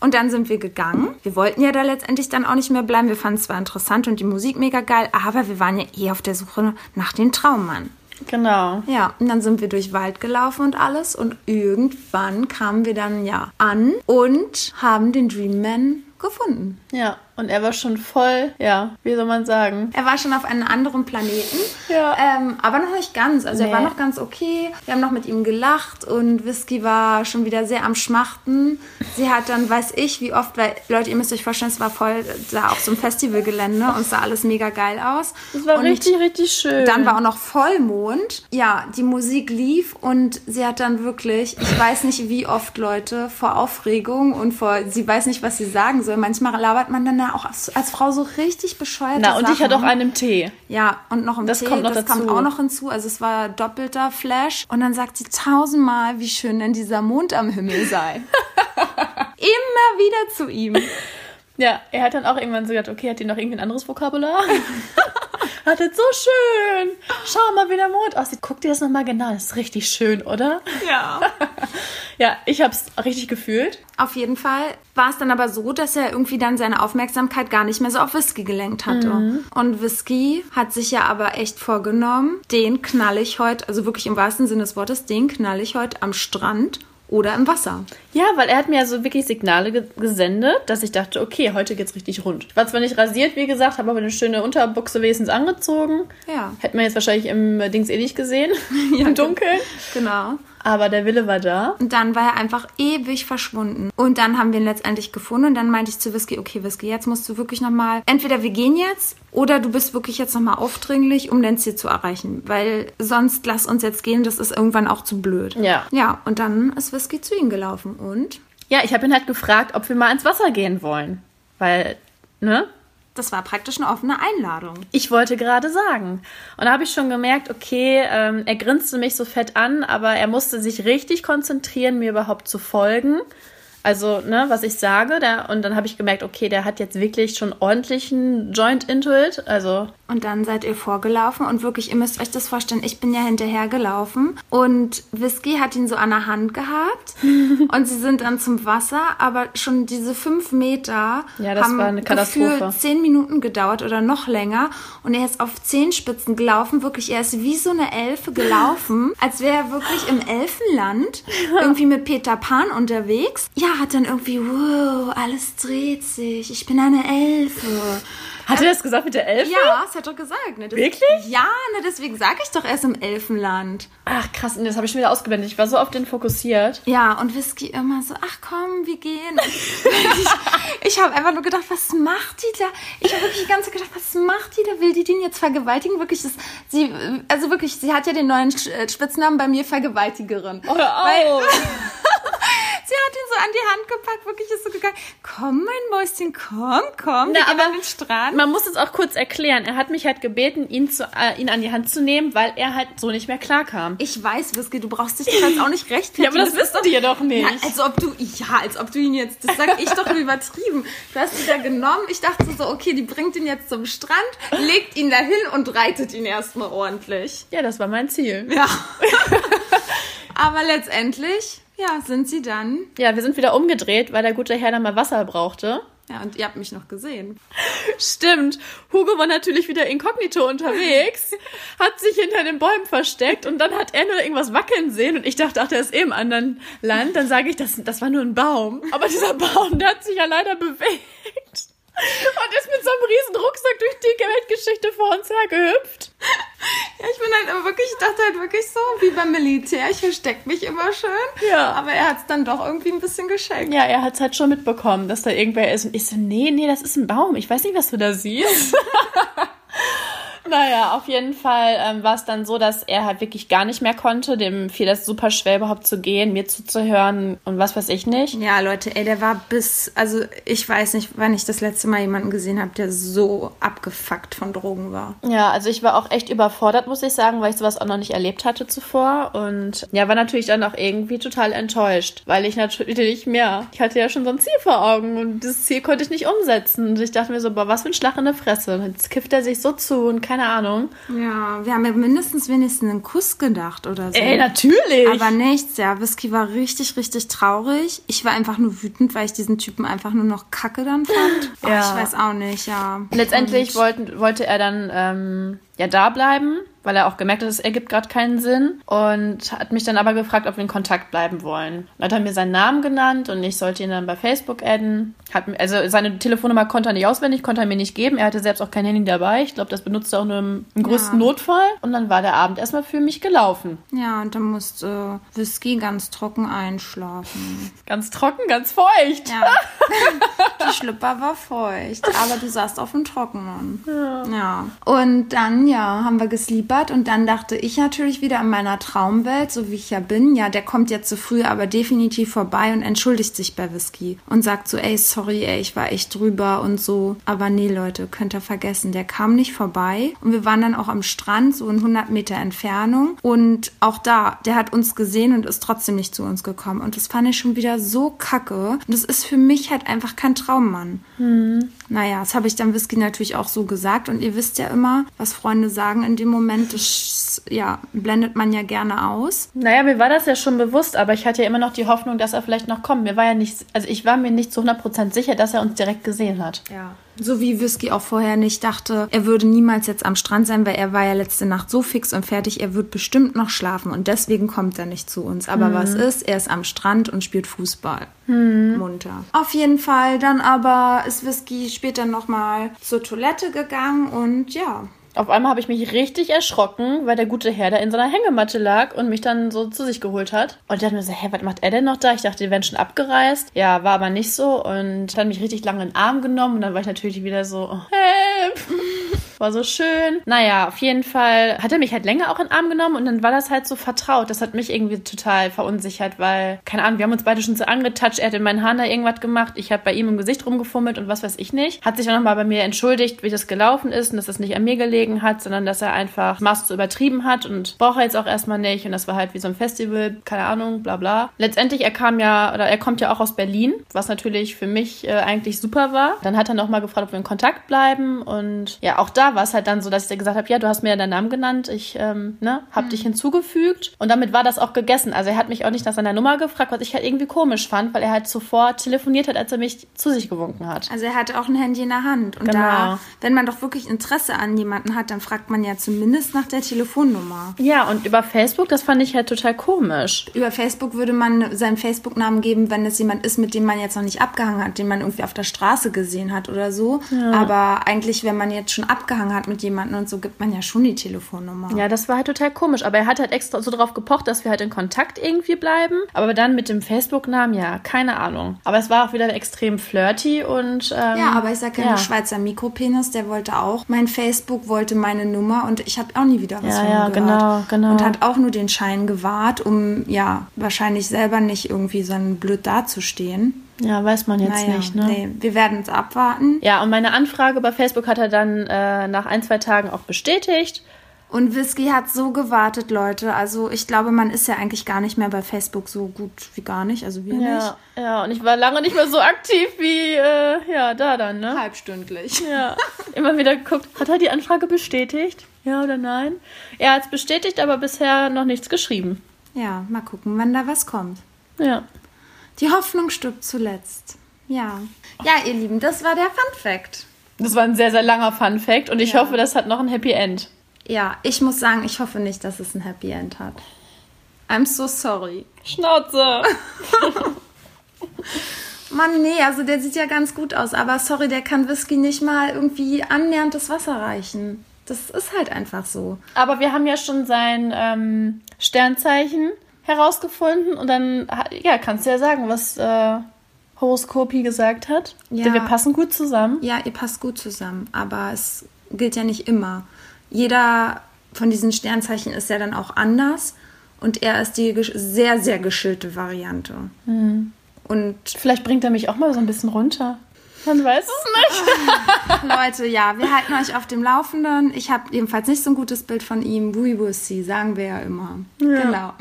Und dann sind wir gegangen. Wir wollten ja da letztendlich dann auch nicht mehr bleiben. Wir fanden es zwar interessant und die Musik mega geil, aber wir waren ja eh auf der Suche nach dem Traummann. Genau. Ja, und dann sind wir durch Wald gelaufen und alles und irgendwann kamen wir dann ja an und haben den Dream Man gefunden. Ja. Und er war schon voll, ja, wie soll man sagen? Er war schon auf einem anderen Planeten, Ja. ähm, aber noch nicht ganz. Also Nee. er war noch ganz okay. Wir haben noch mit ihm gelacht und Whisky war schon wieder sehr am Schmachten. Sie hat dann, weiß ich, wie oft, weil Leute, ihr müsst euch vorstellen, es war voll da auf so einem Festivalgelände und es sah alles mega geil aus. Das war und richtig, richtig schön. Dann war auch noch Vollmond. Ja, die Musik lief und sie hat dann wirklich, ich weiß nicht wie oft Leute vor Aufregung und vor, sie weiß nicht, was sie sagen soll. Manchmal labert man dann da auch als, als Frau so richtig bescheuert. Na, und ich hatte auch einen Tee. Ja, und noch im Das Tee, kommt noch das dazu. kommt auch noch hinzu. Also es war doppelter Flash. Und dann sagt sie tausendmal, wie schön denn dieser Mond am Himmel sei. Immer wieder zu ihm. Ja, er hat dann auch irgendwann so gesagt, okay, hat ihr noch irgendwie ein anderes Vokabular? hat das so schön. Schau mal, wie der Mond aussieht. Guck dir das nochmal genau. Das ist richtig schön, oder? Ja. Ja, ich hab's richtig gefühlt. Auf jeden Fall war es dann aber so, dass er irgendwie dann seine Aufmerksamkeit gar nicht mehr so auf Whisky gelenkt hatte. Und Whisky hat sich ja aber echt vorgenommen, den knall ich heute, also wirklich im wahrsten Sinne des Wortes, den knall ich heute am Strand oder im Wasser. Ja, weil er hat mir also wirklich Signale ge gesendet, dass ich dachte, okay, heute geht's richtig rund. Ich war zwar nicht rasiert, wie gesagt, habe aber eine schöne Unterbuchse wenigstens angezogen. Ja. Hätte man jetzt wahrscheinlich im Dings eh nicht gesehen, im Dunkeln. Genau. Aber der Wille war da. Und dann war er einfach ewig verschwunden. Und dann haben wir ihn letztendlich gefunden. Und dann meinte ich zu Whisky, okay, Whisky, jetzt musst du wirklich nochmal, entweder wir gehen jetzt oder du bist wirklich jetzt nochmal aufdringlich, um dein Ziel zu erreichen. Weil sonst lass uns jetzt gehen, das ist irgendwann auch zu blöd. Ja. Ja, und dann ist Whisky zu ihm gelaufen. Und Ja, ich habe ihn halt gefragt, ob wir mal ins Wasser gehen wollen. Weil, ne? Das war praktisch eine offene Einladung. Ich wollte gerade sagen. Und da habe ich schon gemerkt, okay, ähm, er grinste mich so fett an, aber er musste sich richtig konzentrieren, mir überhaupt zu folgen. Also, ne, was ich sage, der, und dann habe ich gemerkt, okay, der hat jetzt wirklich schon ordentlichen Joint into it. Also, Und dann seid ihr vorgelaufen und wirklich, ihr müsst euch das vorstellen, ich bin ja hinterhergelaufen und Whisky hat ihn so an der Hand gehabt und sie sind dann zum Wasser, aber schon diese fünf Meter Ja, das haben war eine Katastrophe. gefühlt zehn Minuten gedauert oder noch länger und er ist auf Zehenspitzen gelaufen, wirklich, er ist wie so eine Elfe gelaufen, als wäre er wirklich im Elfenland, irgendwie mit Peter Pan unterwegs. Ja, hat dann irgendwie, wow, alles dreht sich, ich bin eine Elfe. Hat er das gesagt mit der Elfe? Ja, das hat er gesagt. Ne? Das, Wirklich? Ja, ne, deswegen sage ich doch, er ist im Elfenland. Ach, krass, und das habe ich schon wieder ausgeblendet. Ich war so auf den fokussiert. Ja, und Whisky immer so, ach komm, wir gehen. ich ich habe einfach nur gedacht, was macht die da? Ich habe wirklich die ganze Zeit gedacht, was macht die da? Will die den jetzt vergewaltigen? Wirklich, das, sie, also wirklich, sie hat ja den neuen äh, Spitznamen bei mir Vergewaltigerin. Hör Weil- auf. Sie hat ihn so an die Hand gepackt, wirklich ist so gegangen, komm mein Mäuschen, komm, komm, wir Na, gehen aber an den Strand. Man muss es auch kurz erklären. Er hat mich halt gebeten, ihn, zu, äh, ihn an die Hand zu nehmen, weil er halt so nicht mehr klarkam. Ich weiß, Whisky, du brauchst dich jetzt auch nicht rechtfertigen. Ja, aber das wissen die ja doch nicht. Ja, als ob du, ja, als ob du ihn jetzt, das sag ich doch übertrieben. Du hast ihn da genommen, ich dachte so, okay, die bringt ihn jetzt zum Strand, legt ihn dahin und reitet ihn erstmal ordentlich. Ja, das war mein Ziel. Ja. Aber letztendlich, ja, sind sie dann. Ja, wir sind wieder umgedreht, weil der gute Herr dann mal Wasser brauchte. Ja, und ihr habt mich noch gesehen. Stimmt. Hugo war natürlich wieder inkognito unterwegs, hat sich hinter den Bäumen versteckt und dann hat er nur irgendwas wackeln sehen und ich dachte, ach, der ist eh im anderen Land. Dann sage ich, das, das war nur ein Baum. Aber dieser Baum, der hat sich ja leider bewegt. Und ist mit so einem riesen Rucksack durch die Weltgeschichte vor uns hergehüpft. Ja, ich bin halt wirklich, ich dachte halt wirklich so, wie beim Militär, ich verstecke mich immer schön. Ja. Aber er hat es dann doch irgendwie ein bisschen geschenkt. Ja, er hat es halt schon mitbekommen, dass da irgendwer ist. Und ich so, nee, nee, das ist ein Baum. Ich weiß nicht, was du da siehst. naja, auf jeden Fall ähm, war es dann so, dass er halt wirklich gar nicht mehr konnte. Dem fiel das super schwer, überhaupt zu gehen, mir zuzuhören und was weiß ich nicht. Ja, Leute, ey, der war bis, also ich weiß nicht, wann ich das letzte Mal jemanden gesehen habe, der so abgefuckt von Drogen war. Ja, also ich war auch echt überfordert, muss ich sagen, weil ich sowas auch noch nicht erlebt hatte zuvor. Und ja, war natürlich dann auch irgendwie total enttäuscht, weil ich natürlich mehr, ich hatte ja schon so ein Ziel vor Augen und dieses Ziel konnte ich nicht umsetzen. Und ich dachte mir so, boah, was für ein Schlag in der Fresse. Und Jetzt kifft er sich so zu und keine Ahnung. Ja, wir haben ja mindestens wenigstens einen Kuss gedacht oder so. Ey, natürlich. Aber nichts, ja. Whisky war richtig, richtig traurig. Ich war einfach nur wütend, weil ich diesen Typen einfach nur noch kacke dann fand. Oh, Ja. Ich weiß auch nicht, ja. Letztendlich wollten, wollte er dann ähm, ja da bleiben, weil er auch gemerkt hat, es ergibt gerade keinen Sinn. Und hat mich dann aber gefragt, ob wir in Kontakt bleiben wollen. Dann hat er mir seinen Namen genannt und ich sollte ihn dann bei Facebook adden. Hat, also seine Telefonnummer konnte er nicht auswendig, konnte er mir nicht geben. Er hatte selbst auch kein Handy dabei. Ich glaube, das benutzt er auch nur im, im größten Ja. Notfall. Und dann war der Abend erstmal für mich gelaufen. Ja, und dann musste Whisky ganz trocken einschlafen. Ganz trocken, ganz feucht. Ja. Die Schlüpper war feucht, aber du saßt auf dem Trockenen. Ja. Und dann, ja, haben wir gesleepert und dann dachte ich natürlich wieder an meiner Traumwelt, so wie ich ja bin. Ja, der kommt jetzt zu früh, aber definitiv vorbei und entschuldigt sich bei Whisky und sagt so, ey, sorry, ey, ich war echt drüber und so. Aber nee, Leute, könnt ihr vergessen, der kam nicht vorbei. Und wir waren dann auch am Strand, so in 100 Meter Entfernung. Und auch da, der hat uns gesehen und ist trotzdem nicht zu uns gekommen. Und das fand ich schon wieder so kacke. Und das ist für mich halt einfach kein Traummann. Naja, das habe ich dann Whisky natürlich auch so gesagt. Und ihr wisst ja immer, was Freunde sagen in dem Moment, das ja, blendet man ja gerne aus. Naja, mir war das ja schon bewusst, aber ich hatte ja immer noch die Hoffnung, dass er vielleicht noch kommt. Mir war ja nicht, also ich war mir nicht zu 100% sicher, dass er uns direkt gesehen hat. Ja. So wie Whisky auch vorher nicht dachte, er würde niemals jetzt am Strand sein, weil er war ja letzte Nacht so fix und fertig, er wird bestimmt noch schlafen und deswegen kommt er nicht zu uns. Aber Mhm. was ist? Er ist am Strand und spielt Fußball. Munter. Auf jeden Fall, dann aber ist Whisky später nochmal zur Toilette gegangen und ja, Auf einmal habe ich mich richtig erschrocken, weil der gute Herr da in seiner Hängematte lag und mich dann so zu sich geholt hat. Und dachte mir so, hä, was macht er denn noch da? Ich dachte, die wären schon abgereist. Ja, war aber nicht so. Und dann mich richtig lange in den Arm genommen und dann war ich natürlich wieder so, oh, help! War so schön. Naja, auf jeden Fall hat er mich halt länger auch in den Arm genommen und dann war das halt so vertraut. Das hat mich irgendwie total verunsichert, weil, keine Ahnung, wir haben uns beide schon so angetatscht. Er hat in meinen Haaren da irgendwas gemacht. Ich habe bei ihm im Gesicht rumgefummelt und was weiß ich nicht. Hat sich dann nochmal bei mir entschuldigt, wie das gelaufen ist und dass das nicht an mir gelegen hat, sondern dass er einfach Maß zu übertrieben hat und braucht er jetzt auch erstmal nicht. Und das war halt wie so ein Festival, keine Ahnung, bla bla. Letztendlich, er kam ja, oder er kommt ja auch aus Berlin, was natürlich für mich äh, eigentlich super war. Dann hat er nochmal gefragt, ob wir in Kontakt bleiben und ja, auch da war es halt dann so, dass ich dir gesagt habe, ja, du hast mir ja deinen Namen genannt, ich ähm, ne, hab dich hinzugefügt und damit war das auch gegessen. Also er hat mich auch nicht nach seiner Nummer gefragt, was ich halt irgendwie komisch fand, weil er halt zuvor telefoniert hat, als er mich zu sich gewunken hat. Also er hatte auch ein Handy in der Hand. Und Genau. da, wenn man doch wirklich Interesse an jemanden hat, dann fragt man ja zumindest nach der Telefonnummer. Ja, und über Facebook, das fand ich halt total komisch. Über Facebook würde man seinen Facebook-Namen geben, wenn es jemand ist, mit dem man jetzt noch nicht abgehangen hat, den man irgendwie auf der Straße gesehen hat oder so. Aber eigentlich, wenn man jetzt schon abgehangen hat mit jemandem und so, gibt man ja schon die Telefonnummer. Ja, das war halt total komisch. Aber er hat halt extra so drauf gepocht, dass wir halt in Kontakt irgendwie bleiben. Aber dann mit dem Facebook-Namen, ja, keine Ahnung. Aber es war auch wieder extrem flirty und. Ähm, Ja, aber ich sag ja, ja. der Schweizer Mikropenis, der wollte auch mein Facebook, wollte meine Nummer und ich habe auch nie wieder was Ja, von ihm ja, gehört. genau, genau. Und hat auch nur den Schein gewahrt, um ja wahrscheinlich selber nicht irgendwie so blöd dazustehen. Ja, weiß man jetzt naja, nicht, ne? nee, wir werden es abwarten. Ja, und meine Anfrage bei Facebook hat er dann äh, nach ein, zwei Tagen auch bestätigt. Und Whisky hat so gewartet, Leute. Also ich glaube, man ist ja eigentlich gar nicht mehr bei Facebook so gut wie gar nicht. Also wir nicht. Ja, ja, und ich war lange nicht mehr so aktiv wie, äh, ja, da dann, ne? Halbstündlich. Ja, immer wieder geguckt, hat er die Anfrage bestätigt? Ja oder nein? Er hat es bestätigt, aber bisher noch nichts geschrieben. Ja, mal gucken, wann da was kommt. Ja. Die Hoffnung stirbt zuletzt. Ja. Ja, ihr Lieben, das war der Fun Fact. Das war ein sehr, sehr langer Fun Fact und ich Ja. hoffe, das hat noch ein Happy End. Ja, ich muss sagen, ich hoffe nicht, dass es ein Happy End hat. I'm so sorry. Schnauze! Mann, nee, also der sieht ja ganz gut aus, aber sorry, der kann Whisky nicht mal irgendwie annähernd das Wasser reichen. Das ist halt einfach so. Aber wir haben ja schon sein ähm, Sternzeichen herausgefunden und dann ja, kannst du ja sagen, was äh, Horoskopi gesagt hat. Ja. Denn wir passen gut zusammen. Ja, ihr passt gut zusammen, aber es gilt ja nicht immer. Jeder von diesen Sternzeichen ist ja dann auch anders und er ist die sehr, sehr geschillte Variante. Und Vielleicht bringt er mich auch mal so ein bisschen runter. Man weiß es nicht. Leute, ja, wir halten euch auf dem Laufenden. Ich habe jedenfalls nicht so ein gutes Bild von ihm. We will see, sagen wir ja immer. Genau.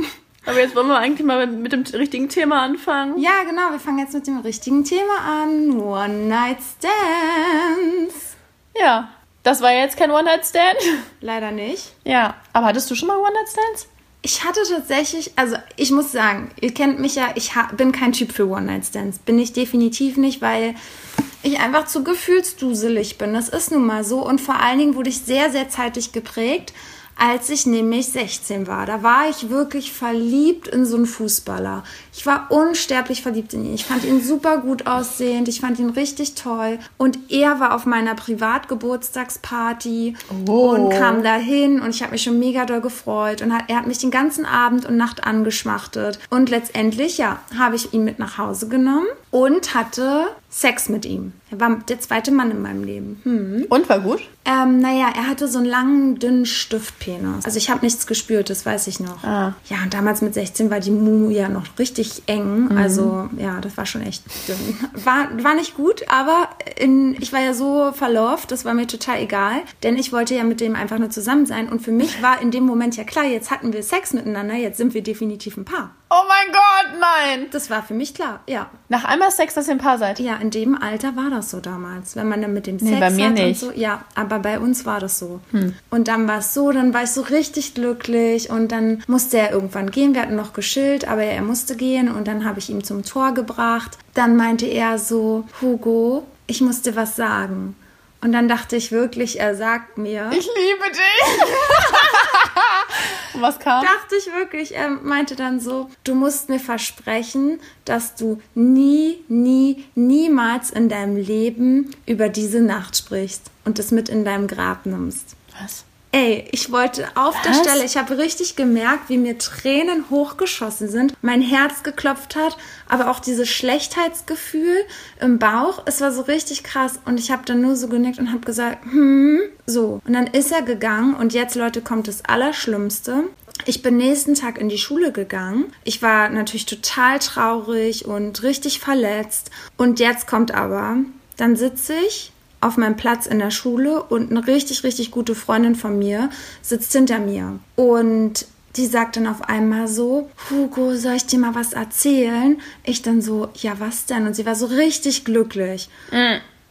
Aber jetzt wollen wir eigentlich mal mit dem richtigen Thema anfangen. Ja, genau, wir fangen jetzt mit dem richtigen Thema an. One Night Stands. Ja, das war jetzt kein One-Night-Stand. Leider nicht. Ja, aber hattest du schon mal One-Night-Stands? Ich hatte tatsächlich, also ich muss sagen, ihr kennt mich ja, ich bin kein Typ für One-Night-Stands. Bin ich definitiv nicht, weil ich einfach zu gefühlsduselig bin. Das ist nun mal so. Und vor allen Dingen wurde ich sehr, sehr zeitig geprägt, als ich nämlich 16 war. Da war ich wirklich verliebt in so einen Fußballer. Ich war unsterblich verliebt in ihn. Ich fand ihn super gut aussehend. Ich fand ihn richtig toll. Und er war auf meiner Privatgeburtstagsparty Oh. und kam dahin und ich habe mich schon mega doll gefreut. Und er hat mich den ganzen Abend und Nacht angeschmachtet. Und letztendlich, ja, habe ich ihn mit nach Hause genommen und hatte Sex mit ihm. Er war der zweite Mann in meinem Leben. Hm. Und war gut? Ähm, naja, er hatte so einen langen, dünnen Stiftpenis. Also ich habe nichts gespürt, das weiß ich noch. Ah. Ja, und damals mit 16 war die Mumu ja noch richtig eng. Also ja, das war schon echt dünn. War, war nicht gut, aber in, ich war ja so verlauft, das war mir total egal. Denn ich wollte ja mit dem einfach nur zusammen sein. Und für mich war in dem Moment ja klar, jetzt hatten wir Sex miteinander, jetzt sind wir definitiv ein Paar. Oh mein Gott, nein. Das war für mich klar, ja. Nach einmal Sex, dass ihr ein Paar seid. Ja, in dem Alter war das so damals, wenn man dann mit dem Sex bei mir hat nicht. und so. Ja, aber bei uns war das so. Und dann war es so, dann war ich so richtig glücklich und dann musste er irgendwann gehen. Wir hatten noch geschillt, aber er musste gehen und dann habe ich ihn zum Tor gebracht. Dann meinte er so, Hugo, ich muss dir was sagen. Und dann dachte ich wirklich, er sagt mir. Ich liebe dich. Und was kam? dachte ich wirklich, er meinte dann so, du musst mir versprechen, dass du nie, nie, niemals in deinem Leben über diese Nacht sprichst und es mit in deinem Grab nimmst. Was? Ey, ich wollte auf der Was? Stelle, ich habe richtig gemerkt, wie mir Tränen hochgeschossen sind, mein Herz geklopft hat, aber auch dieses Schlechtheitsgefühl im Bauch, es war so richtig krass und ich habe dann nur so genickt und habe gesagt, hm, so. Und dann ist er gegangen und jetzt, Leute, kommt das Allerschlimmste. Ich bin nächsten Tag in die Schule gegangen. Ich war natürlich total traurig und richtig verletzt. Und jetzt kommt aber, dann sitze ich auf meinem Platz in der Schule und eine richtig, richtig gute Freundin von mir sitzt hinter mir. Und die sagt dann auf einmal so, Hugo, soll ich dir mal was erzählen? Ich dann so, ja, was denn? Und sie war so richtig glücklich.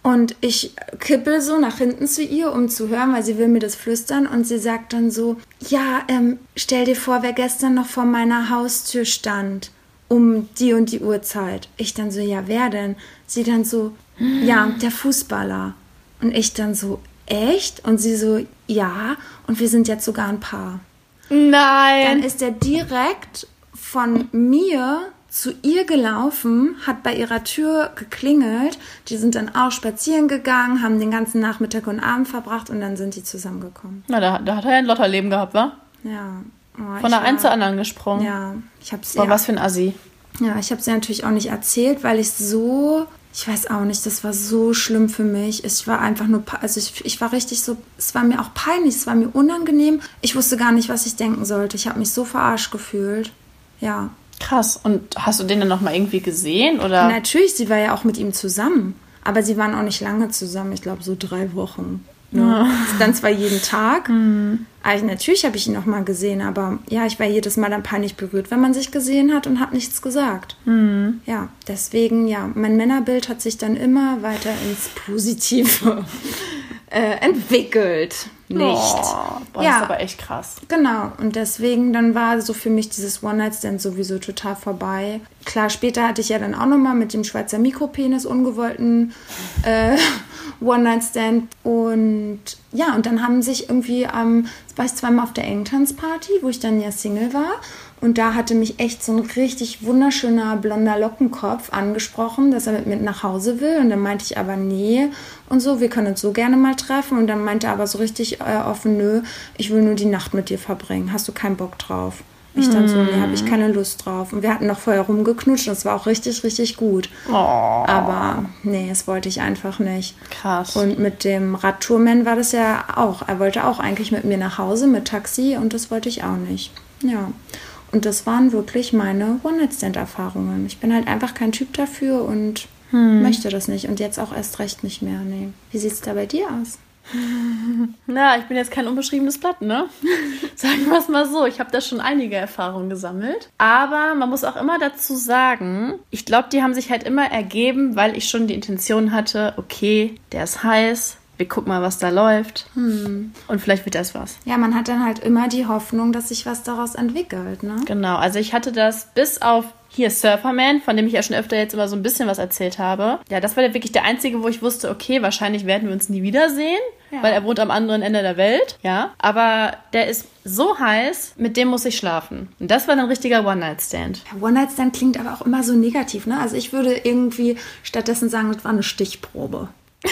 Und ich kippel so nach hinten zu ihr, um zu hören, weil sie will mir das flüstern. Und sie sagt dann so, ja, ähm, stell dir vor, wer gestern noch vor meiner Haustür stand, um die und die Uhrzeit. Ich dann so, ja, wer denn? Sie dann so, ja, der Fußballer. Und ich dann so, echt? Und sie so, ja, und wir sind jetzt sogar ein Paar. Dann Nein. ist er direkt von mir zu ihr gelaufen, hat bei ihrer Tür geklingelt. Die sind dann auch spazieren gegangen, haben den ganzen Nachmittag und Abend verbracht und dann sind die zusammengekommen. Na, da, da hat er ja ein Lotterleben gehabt, wa? Ja. Oh, Von der einen zur anderen gesprungen. Ja, ich hab's Boah, ja, was für ein Assi. ja, ich habe sie natürlich auch nicht erzählt, weil ich so, ich weiß auch nicht, das war so schlimm für mich. Ich war einfach nur, also ich, ich war richtig so, es war mir auch peinlich, es war mir unangenehm. Ich wusste gar nicht, was ich denken sollte. Ich habe mich so verarscht gefühlt. Ja. Krass. Und hast du den dann noch mal irgendwie gesehen? Oder? Natürlich, sie war ja auch mit ihm zusammen. Aber sie waren auch nicht lange zusammen, ich glaube so drei Wochen. Ne? Dann zwar jeden Tag. Also natürlich habe ich ihn noch mal gesehen, aber ja, ich war jedes Mal dann peinlich berührt, wenn man sich gesehen hat und hat nichts gesagt. Ja, deswegen, ja, mein Männerbild hat sich dann immer weiter ins Positive äh, entwickelt. Nicht. Oh, boah, Ja. das ist aber echt krass. Genau, und deswegen dann war so für mich dieses One-Night-Stand sowieso total vorbei. Klar, später hatte ich ja dann auch nochmal mit dem Schweizer Mikropenis ungewollten äh, One-Night-Stand. Und ja, und dann haben sich irgendwie, ähm, war ich zweimal auf der Engtanzparty, wo ich dann ja Single war. Und da hatte mich echt so ein richtig wunderschöner blonder Lockenkopf angesprochen, dass er mit mir nach Hause will. Und dann meinte ich aber, nee, und so, wir können uns so gerne mal treffen. Und dann meinte er aber so richtig äh, offen, nö, ich will nur die Nacht mit dir verbringen. Hast du keinen Bock drauf? Ich dann so, nee, habe ich keine Lust drauf. Und wir hatten noch vorher rumgeknutscht und es war auch richtig, richtig gut. Oh, Aber nee, das wollte ich einfach nicht. krass. Und mit dem Radtourman war das ja auch. Er wollte auch eigentlich mit mir nach Hause mit Taxi und das wollte ich auch nicht. Ja. Und das waren wirklich meine One-Night-Stand-Erfahrungen. Ich bin halt einfach kein Typ dafür und möchte das nicht. Und jetzt auch erst recht nicht mehr. Nee. Wie sieht es da bei dir aus? Na, ich bin jetzt kein unbeschriebenes Blatt, ne? Sagen wir es mal so. Ich habe da schon einige Erfahrungen gesammelt. Aber man muss auch immer dazu sagen, ich glaube, die haben sich halt immer ergeben, weil ich schon die Intention hatte, okay, der ist heiß, wir gucken mal, was da läuft. Und vielleicht wird das was. Ja, man hat dann halt immer die Hoffnung, dass sich was daraus entwickelt, ne? Genau, also ich hatte das bis auf hier Surferman, von dem ich ja schon öfter jetzt immer so ein bisschen was erzählt habe. Ja, das war der wirklich der einzige, wo ich wusste, okay, wahrscheinlich werden wir uns nie wiedersehen, Ja. weil er wohnt am anderen Ende der Welt. Ja, aber der ist so heiß, mit dem muss ich schlafen. Und das war dann ein richtiger One-Night-Stand. Ja, One-Night-Stand klingt aber auch immer so negativ, ne? Also ich würde irgendwie stattdessen sagen, das war eine Stichprobe.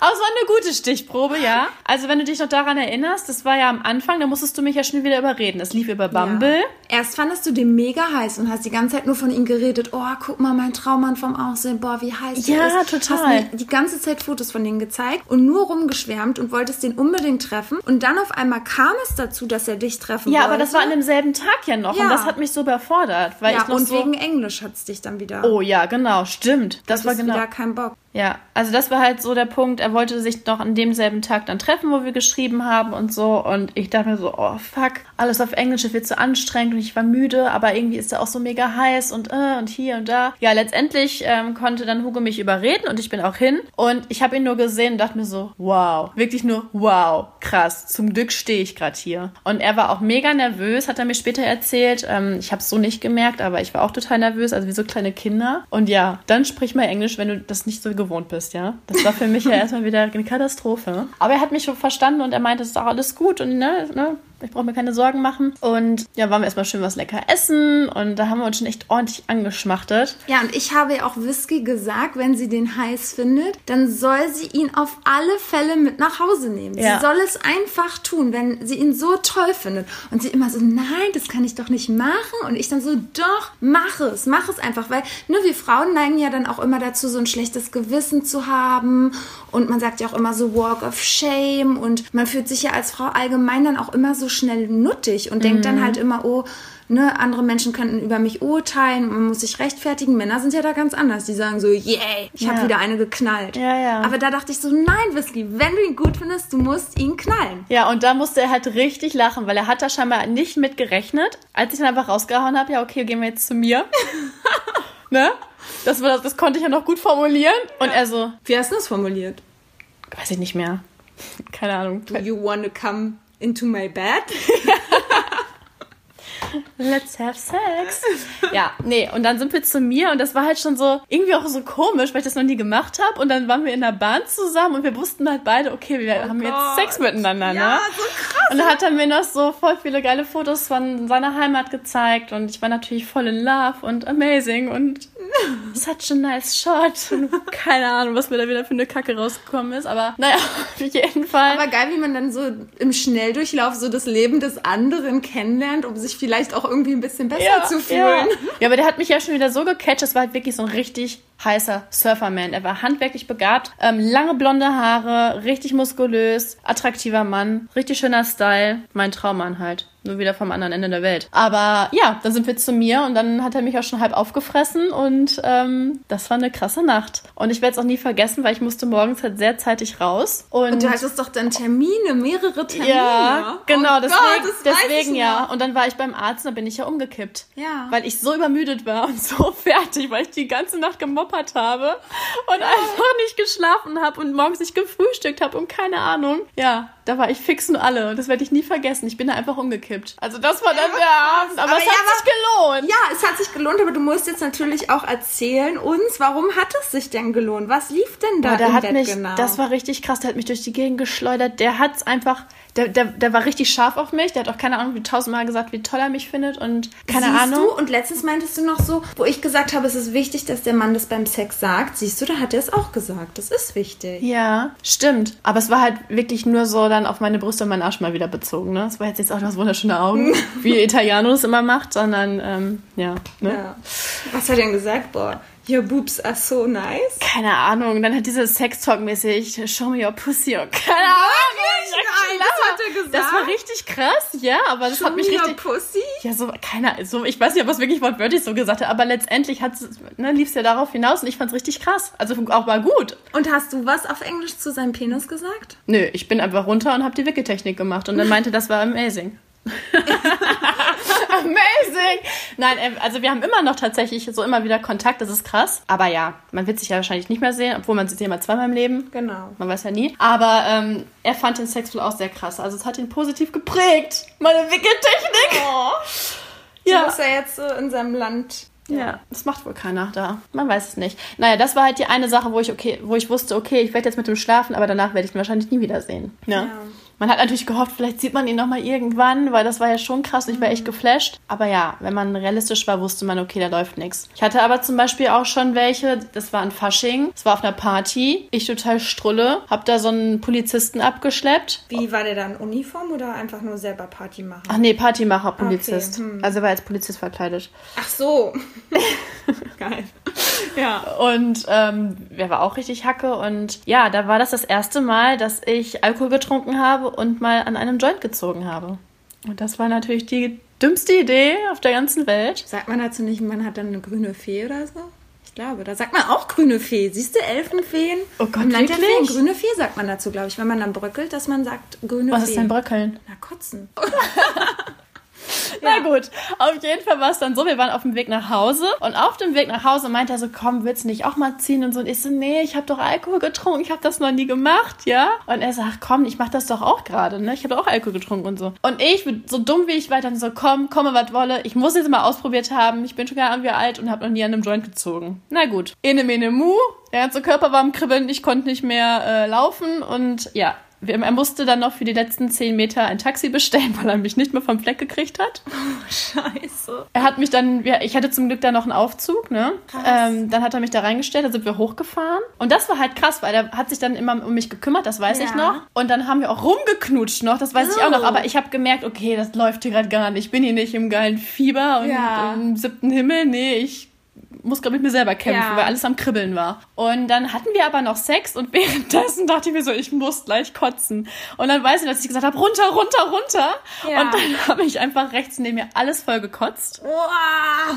Aber es war eine gute Stichprobe, ja. Also wenn du dich noch daran erinnerst, das war ja am Anfang, da musstest du mich ja schon wieder überreden. Das lief über Bumble. Ja. Erst fandest du den mega heiß und hast die ganze Zeit nur von ihm geredet. Oh, guck mal, mein Traummann vom Aussehen. Boah, wie heiß Ja, der ist. total. Hast mir die ganze Zeit Fotos von denen gezeigt und nur rumgeschwärmt und wolltest den unbedingt treffen. Und dann auf einmal kam es dazu, dass er dich treffen Ja, wollte. aber das war an demselben Tag ja noch. Und Ja. das hat mich so überfordert. Weil Ja, ich noch und so, wegen Englisch hat's dich dann wieder. Oh ja, genau, stimmt. Das war Hattest genau. wieder keinen Bock. Ja, also das war halt so der Punkt. Er wollte sich noch an demselben Tag dann treffen, wo wir geschrieben haben und so. Und ich dachte mir so, oh fuck, alles auf Englisch wird zu anstrengend und ich war müde, aber irgendwie ist er auch so mega heiß und äh, und hier und da. Ja, letztendlich ähm, konnte dann Hugo mich überreden und ich bin auch hin. Und ich habe ihn nur gesehen und dachte mir so, wow, wirklich nur wow, krass. Zum Glück stehe ich gerade hier. Und er war auch mega nervös, hat er mir später erzählt. Ähm, ich habe es so nicht gemerkt, aber ich war auch total nervös, also wie so kleine Kinder. Und ja, dann sprich mal Englisch, wenn du das nicht so gewohnt bist, ja. Das war für mich ja erstmal wieder eine Katastrophe. Aber er hat mich schon verstanden und er meinte, es ist auch alles gut und ne, ne, ich brauche mir keine Sorgen machen. Und ja, waren wir erstmal schön was lecker essen und da haben wir uns schon echt ordentlich angeschmachtet. Ja, und ich habe ja auch Whisky gesagt, wenn sie den heiß findet, dann soll sie ihn auf alle Fälle mit nach Hause nehmen. Ja. Sie soll es einfach tun, wenn sie ihn so toll findet. Und sie immer so, nein, das kann ich doch nicht machen. Und ich dann so, doch, mach es, mach es einfach. Weil nur wir Frauen neigen ja dann auch immer dazu, so ein schlechtes Gewissen zu haben. Und man sagt ja auch immer so Walk of Shame. Und man fühlt sich ja als Frau allgemein dann auch immer so schnell nuttig und denkt Mhm. dann halt immer, oh, ne, andere Menschen könnten über mich urteilen, man muss sich rechtfertigen. Männer sind ja da ganz anders. Die sagen so, yay, ich habe Ja. wieder eine geknallt. Ja, ja. Aber da dachte ich so, nein, Whisky, wenn du ihn gut findest, du musst ihn knallen. Ja, und da musste er halt richtig lachen, weil er hat da scheinbar nicht mit gerechnet. Als ich dann einfach rausgehauen habe, ja, okay, gehen wir jetzt zu mir. ne? Das, war, das konnte ich ja noch gut formulieren. Und er so, Wie hast du das formuliert? weiß ich nicht mehr. Keine Ahnung. Do you want to come into my bed? Let's have sex. Ja, nee, und dann sind wir zu mir und das war halt schon so, irgendwie auch so komisch, weil ich das noch nie gemacht habe. Und dann waren wir in der Bahn zusammen und wir wussten halt beide, okay, wir haben jetzt Gott. Sex miteinander, Ja, ne? so krass. Und dann hat er mir noch so voll viele geile Fotos von seiner Heimat gezeigt und ich war natürlich voll in love und amazing und such a nice shot. Und keine Ahnung, was mir da wieder für eine Kacke rausgekommen ist, aber naja, auf jeden Fall. Aber geil, wie man dann so im Schnelldurchlauf so das Leben des anderen kennenlernt, um sich vielleicht auch irgendwie ein bisschen besser zu fühlen. Ja. ja, aber der hat mich ja schon wieder so gecatcht. Das war halt wirklich so ein richtig heißer Surferman. Er war handwerklich begabt, ähm, lange blonde Haare, richtig muskulös, attraktiver Mann, richtig schöner Style. Mein Traummann halt. Nur wieder vom anderen Ende der Welt. Aber ja, dann sind wir zu mir und dann hat er mich auch schon halb aufgefressen und ähm, das war eine krasse Nacht. Und ich werde es auch nie vergessen, weil ich musste morgens halt sehr zeitig raus. Und, Und du hattest doch dann Termine, mehrere Termine. ja, genau, oh deswegen, Gott, deswegen ja. noch. Und dann war ich beim Arzt und dann bin ich ja umgekippt. Ja. Weil ich so übermüdet war und so fertig, weil ich die ganze Nacht gemoppert habe und einfach nicht geschlafen habe und morgens nicht gefrühstückt habe und keine Ahnung. Ja, da war ich fix und alle. Und das werde ich nie vergessen. Ich bin da einfach umgekippt. Also das war dann der Abend. Aber, Aber es ja, hat aber- sich gelohnt. Ja, es hat sich gelohnt, aber du musst jetzt natürlich auch erzählen uns, warum hat es sich denn gelohnt? Was lief denn da Boah, der im hat Bett mich, genau? das war richtig krass, der hat mich durch die Gegend geschleudert. Der hat's einfach, der, der, der war richtig scharf auf mich. Der hat auch keine Ahnung, wie tausendmal gesagt, wie toll er mich findet und keine Siehst Ahnung. Du? Und letztens meintest du noch so, wo ich gesagt habe, es ist wichtig, dass der Mann das beim Sex sagt. Siehst du, da hat er es auch gesagt. Das ist wichtig. Ja, stimmt. Aber es war halt wirklich nur so dann auf meine Brüste und meinen Arsch mal wieder bezogen. Ne? Es war jetzt nicht auch das wunderschöne Augen, wie Italiano es immer macht, sondern ähm, ja. Ne? Ja. Was hat er denn gesagt? Boah, your boobs are so nice. Keine Ahnung. Dann hat dieses Sex-Talk-mäßig Show me your pussy keine Ahnung. Nein, das hat er gesagt? Das war richtig krass, ja, aber das hat mich Show me your richtig. pussy? Ja, so, keiner, so, ich weiß nicht, ob es wirklich wortwörtlich so gesagt hat, aber letztendlich ne, lief es ja darauf hinaus und ich fand's richtig krass. Also auch mal gut. Und hast du was auf Englisch zu seinem Penis gesagt? Nö, ich bin einfach runter und habe die Wickeltechnik gemacht und dann meinte, das war amazing. amazing! Nein, ähm, also wir haben immer noch tatsächlich so immer wieder Kontakt, das ist krass. Aber ja, man wird sich ja wahrscheinlich nicht mehr sehen, obwohl man sieht sich immer zweimal im Leben. Genau. Man weiß ja nie. Aber ähm, er fand den Sex wohl auch sehr krass. Also es hat ihn positiv geprägt. Meine Wickeltechnik. Ja. Ja. Ist er jetzt so in seinem Land. Ja, das macht wohl keiner da. Man weiß es nicht. Naja, das war halt die eine Sache, wo ich okay, wo ich wusste, okay, ich werde jetzt mit dem schlafen, aber danach werde ich ihn wahrscheinlich nie wiedersehen. Ja. Ja. Man hat natürlich gehofft, vielleicht sieht man ihn noch mal irgendwann, weil das war ja schon krass. Ich war echt geflasht. Aber ja, wenn man realistisch war, wusste man, okay, da läuft nichts. Ich hatte aber zum Beispiel auch schon welche, das war ein Fasching, das war auf einer Party. Ich total strulle, hab da so einen Polizisten abgeschleppt. Wie war der da in Uniform oder einfach nur selber Party machen? Ach nee, Partymacher, Polizist. Okay, hm. Also war als Polizist verkleidet. Ach so. Geil. Ja. Und ähm, er war auch richtig Hacke. Und ja, da war das das erste Mal, dass ich Alkohol getrunken habe und mal an einem Joint gezogen habe. Und das war natürlich die dümmste Idee auf der ganzen Welt. Sagt man dazu nicht, man hat dann eine grüne Fee oder so? Ich glaube, da sagt man auch grüne Fee. Siehst du, Elfenfeen? Oh Gott, Im Land der? Feen. Grüne Fee sagt man dazu, glaube ich. Wenn man dann bröckelt, dass man sagt grüne Was Fee. ist denn Bröckeln? Na, kotzen. Na gut, auf jeden Fall war es dann so, wir waren auf dem Weg nach Hause und auf dem Weg nach Hause meinte er so, komm, willst du nicht auch mal ziehen und so. Und ich so, nee, ich habe doch Alkohol getrunken, ich habe das noch nie gemacht, ja. Und er sagt, komm, ich mach das doch auch gerade, ne? Ich habe auch Alkohol getrunken und so. Und ich, so dumm wie ich war, dann so, komm, komme, was wolle. Ich muss jetzt mal ausprobiert haben. Ich bin schon gar nicht alt und habe noch nie an einem Joint gezogen. Na gut, ene mene mu, der ganze Körper war am Kribbeln, ich konnte nicht mehr äh, laufen und ja, Er musste dann noch für die letzten zehn Meter ein Taxi bestellen, weil er mich nicht mehr vom Fleck gekriegt hat. Scheiße. Er hat mich dann, ich hatte zum Glück da noch einen Aufzug, ne? Ähm, dann hat er mich da reingestellt, da sind wir hochgefahren. Und das war halt krass, weil er hat sich dann immer um mich gekümmert, das weiß ich Ja. noch. Und dann haben wir auch rumgeknutscht noch, das weiß ich auch noch. Oh. Aber ich habe gemerkt, okay, das läuft hier gerade gar nicht. Ich bin hier nicht im geilen Fieber und Ja. im siebten Himmel. Nee, ich muss, ich, mit mir selber kämpfen, Ja. weil alles am Kribbeln war. Und dann hatten wir aber noch Sex und währenddessen dachte ich mir so, ich muss gleich kotzen. Und dann weiß ich, dass ich gesagt habe, runter, runter, runter. Ja. Und dann habe ich einfach rechts neben mir alles voll gekotzt. Uah.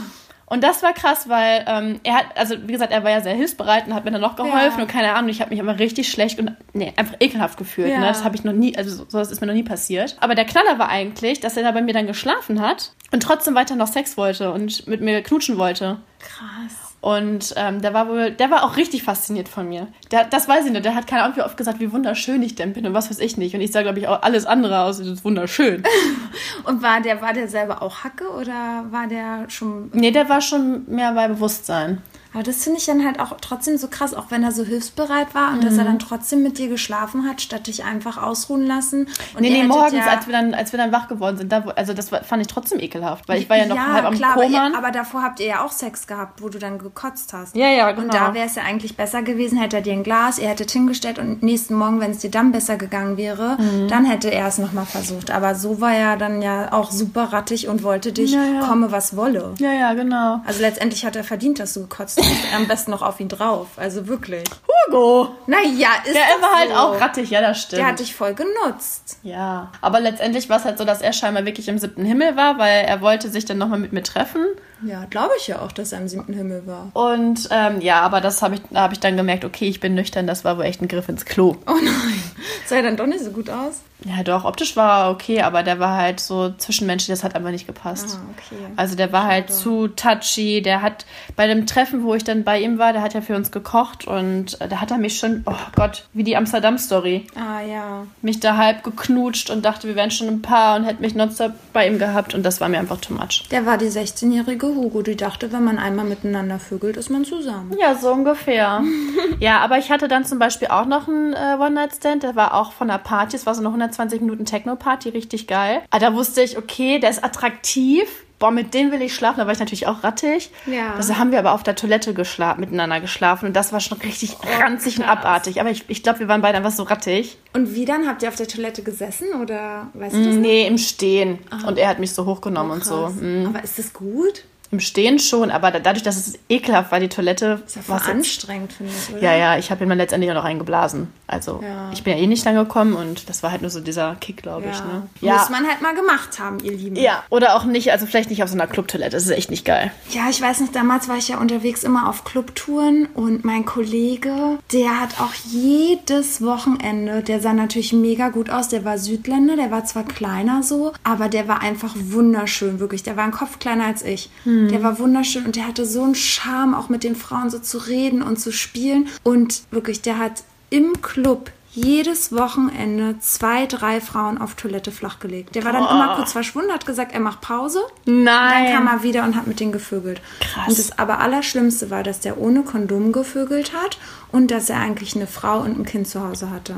Und das war krass, weil ähm, er hat, also wie gesagt, er war ja sehr hilfsbereit und hat mir dann noch geholfen Ja. und keine Ahnung, ich habe mich immer richtig schlecht und nee, einfach ekelhaft gefühlt. Ja. Ne? Das habe ich noch nie, also so- sowas ist mir noch nie passiert. Aber der Knaller war eigentlich, dass er da bei mir dann geschlafen hat und trotzdem weiter noch Sex wollte und mit mir knutschen wollte. Krass. Und ähm, der war wohl, der war auch richtig fasziniert von mir. Der, das weiß ich nicht. Der hat keine Ahnung, wie oft gesagt, wie wunderschön ich denn bin und was weiß ich nicht. Und ich sage, glaube ich, auch alles andere aus, ist wunderschön. Und war der, war der selber auch Hacke oder war der schon. nee, der war schon mehr bei Bewusstsein. Aber das finde ich dann halt auch trotzdem so krass, auch wenn er so hilfsbereit war und dass Mhm. er dann trotzdem mit dir geschlafen hat, statt dich einfach ausruhen lassen. Und Nee, nee, morgens, ja, als wir dann, als wir dann wach geworden sind, da, also das fand ich trotzdem ekelhaft, weil ich war ja noch halb am klar, aber, Koman. ihr, aber davor habt ihr ja auch Sex gehabt, wo du dann gekotzt hast. Ja, ja, genau. Und da wäre es ja eigentlich besser gewesen, hätte er dir ein Glas, ihr hättet hingestellt und nächsten Morgen, wenn es dir dann besser gegangen wäre, Mhm. dann hätte er es nochmal versucht. Aber so war er dann ja auch super rattig und wollte dich, Ja, ja. komme was wolle. ja, ja, genau. Also letztendlich hat er verdient, dass du gekotzt hast. Am besten noch auf ihn drauf. Also wirklich. Hugo! Naja, ist Der das war halt so. auch rattig, ja, das stimmt. Der hat dich voll genutzt. ja, aber letztendlich war es halt so, dass er scheinbar wirklich im siebten Himmel war, weil er wollte sich dann nochmal mit mir treffen. Ja, glaube ich ja auch, dass er im siebten Himmel war. Und ähm, ja, aber das habe ich, da habe ich dann gemerkt, okay, ich bin nüchtern, das war wohl echt ein Griff ins Klo. Oh nein. Sah er dann doch nicht so gut aus? Ja, doch, optisch war er okay, aber der war halt so zwischenmenschlich, das hat einfach nicht gepasst. Ah, okay. Also der war halt zu touchy. Der hat bei dem Treffen, wo ich dann bei ihm war, der hat ja für uns gekocht und äh, da hat er mich schon, oh Gott, wie die Amsterdam-Story, Ah ja. mich da halb geknutscht und dachte, wir wären schon ein Paar und hätte mich nonstop bei ihm gehabt und das war mir einfach too much. Der war die 16-jährige Hugo, die dachte, wenn man einmal miteinander vögelt, ist man zusammen. Ja, so ungefähr. ja, aber ich hatte dann zum Beispiel auch noch einen äh, One-Night-Stand, der war auch von einer Party, es war so eine 120 Minuten Techno-Party, richtig geil. Aber da wusste ich, okay, der ist attraktiv. Boah, mit dem will ich schlafen. Da war ich natürlich auch rattig. Ja. Also haben wir aber auf der Toilette geschlafen, miteinander geschlafen. Und das war schon richtig ranzig und krass. abartig. Aber ich, ich glaube, wir waren beide einfach so rattig. Und wie dann? Habt ihr auf der Toilette gesessen oder weißt du das? Nee, im Stehen. Und er hat mich so hochgenommen und so. Mhm. Aber ist das gut? Im Stehen schon, aber da- dadurch, dass es ekelhaft war, die Toilette. Ist ja voll anstrengend, finde ich, oder? Ja, ja, ich habe ihn dann letztendlich auch noch eingeblasen. Also Ja. ich bin ja eh nicht lange gekommen und das war halt nur so dieser Kick, glaube ich. Ne? Muss man halt mal gemacht haben, ihr Lieben. ja, oder auch nicht, also vielleicht nicht auf so einer Clubtoilette, das ist echt nicht geil. Ja, ich weiß nicht, damals war ich ja unterwegs immer auf Clubtouren und mein Kollege, der hat auch jedes Wochenende, der sah natürlich mega gut aus, der war Südländer, der war zwar kleiner so, aber der war einfach wunderschön, wirklich. Der war ein Kopf kleiner als ich. Der war wunderschön und der hatte so einen Charme, auch mit den Frauen so zu reden und zu spielen. Und wirklich, der hat im Club jedes Wochenende zwei, drei Frauen auf Toilette flachgelegt. Der war dann immer kurz verschwunden, hat gesagt, er macht Pause. Nein. Dann kam er wieder und hat mit denen gevögelt. Krass. Und das aber Allerschlimmste war, dass der ohne Kondom gevögelt hat und dass er eigentlich eine Frau und ein Kind zu Hause hatte.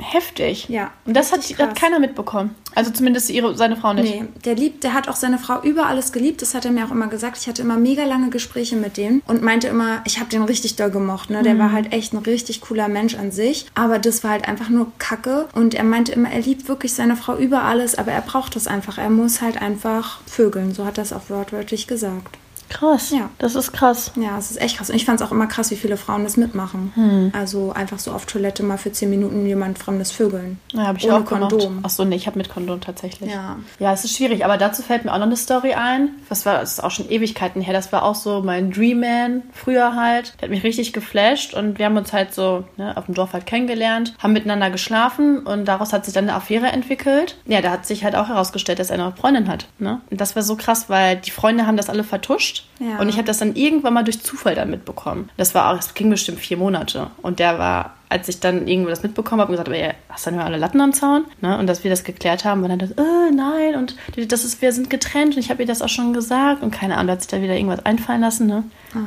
Heftig. Ja, Und das hat, hat keiner mitbekommen. Also zumindest ihre, seine Frau nicht. Nee, der liebt, der hat auch seine Frau über alles geliebt. Das hat er mir auch immer gesagt. Ich hatte immer mega lange Gespräche mit dem und meinte immer, ich habe den richtig doll gemocht. Ne? Der Mhm. war halt echt ein richtig cooler Mensch an sich. Aber das war halt einfach nur Kacke. Und er meinte immer, er liebt wirklich seine Frau über alles, aber er braucht das einfach. Er muss halt einfach vögeln. So hat er es auch wortwörtlich gesagt. Krass. Ja. Das ist krass. Ja, es ist echt krass. Und ich fand es auch immer krass, wie viele Frauen das mitmachen. Hm. Also einfach so auf Toilette mal für 10 Minuten jemand fremdes Vögeln. Ja, habe ich Ohne auch gemacht. Kondom. Ach so, nee, ich habe mit Kondom tatsächlich. Ja. Ja, es ist schwierig, aber dazu fällt mir auch noch eine Story ein. Das war, das ist auch schon Ewigkeiten her. Das war auch so mein Dream Man früher halt. Der hat mich richtig geflasht und wir haben uns halt so ne, auf dem Dorf halt kennengelernt, haben miteinander geschlafen und daraus hat sich dann eine Affäre entwickelt. Ja, da hat sich halt auch herausgestellt, dass er eine Freundin hat. Ne? Und das war so krass, weil die Freunde haben das alle vertuscht Ja. und ich habe das dann irgendwann mal durch Zufall dann mitbekommen. Das war auch, das ging bestimmt vier Monate und der war als ich dann irgendwo das mitbekommen habe und gesagt habe, ey, hast du dann alle Latten am Zaun? Ne? Und dass wir das geklärt haben, war dann das, äh, nein, und das ist, wir sind getrennt und ich habe ihr das auch schon gesagt und keine Ahnung, hat sich da wieder irgendwas einfallen lassen, ne? Oh,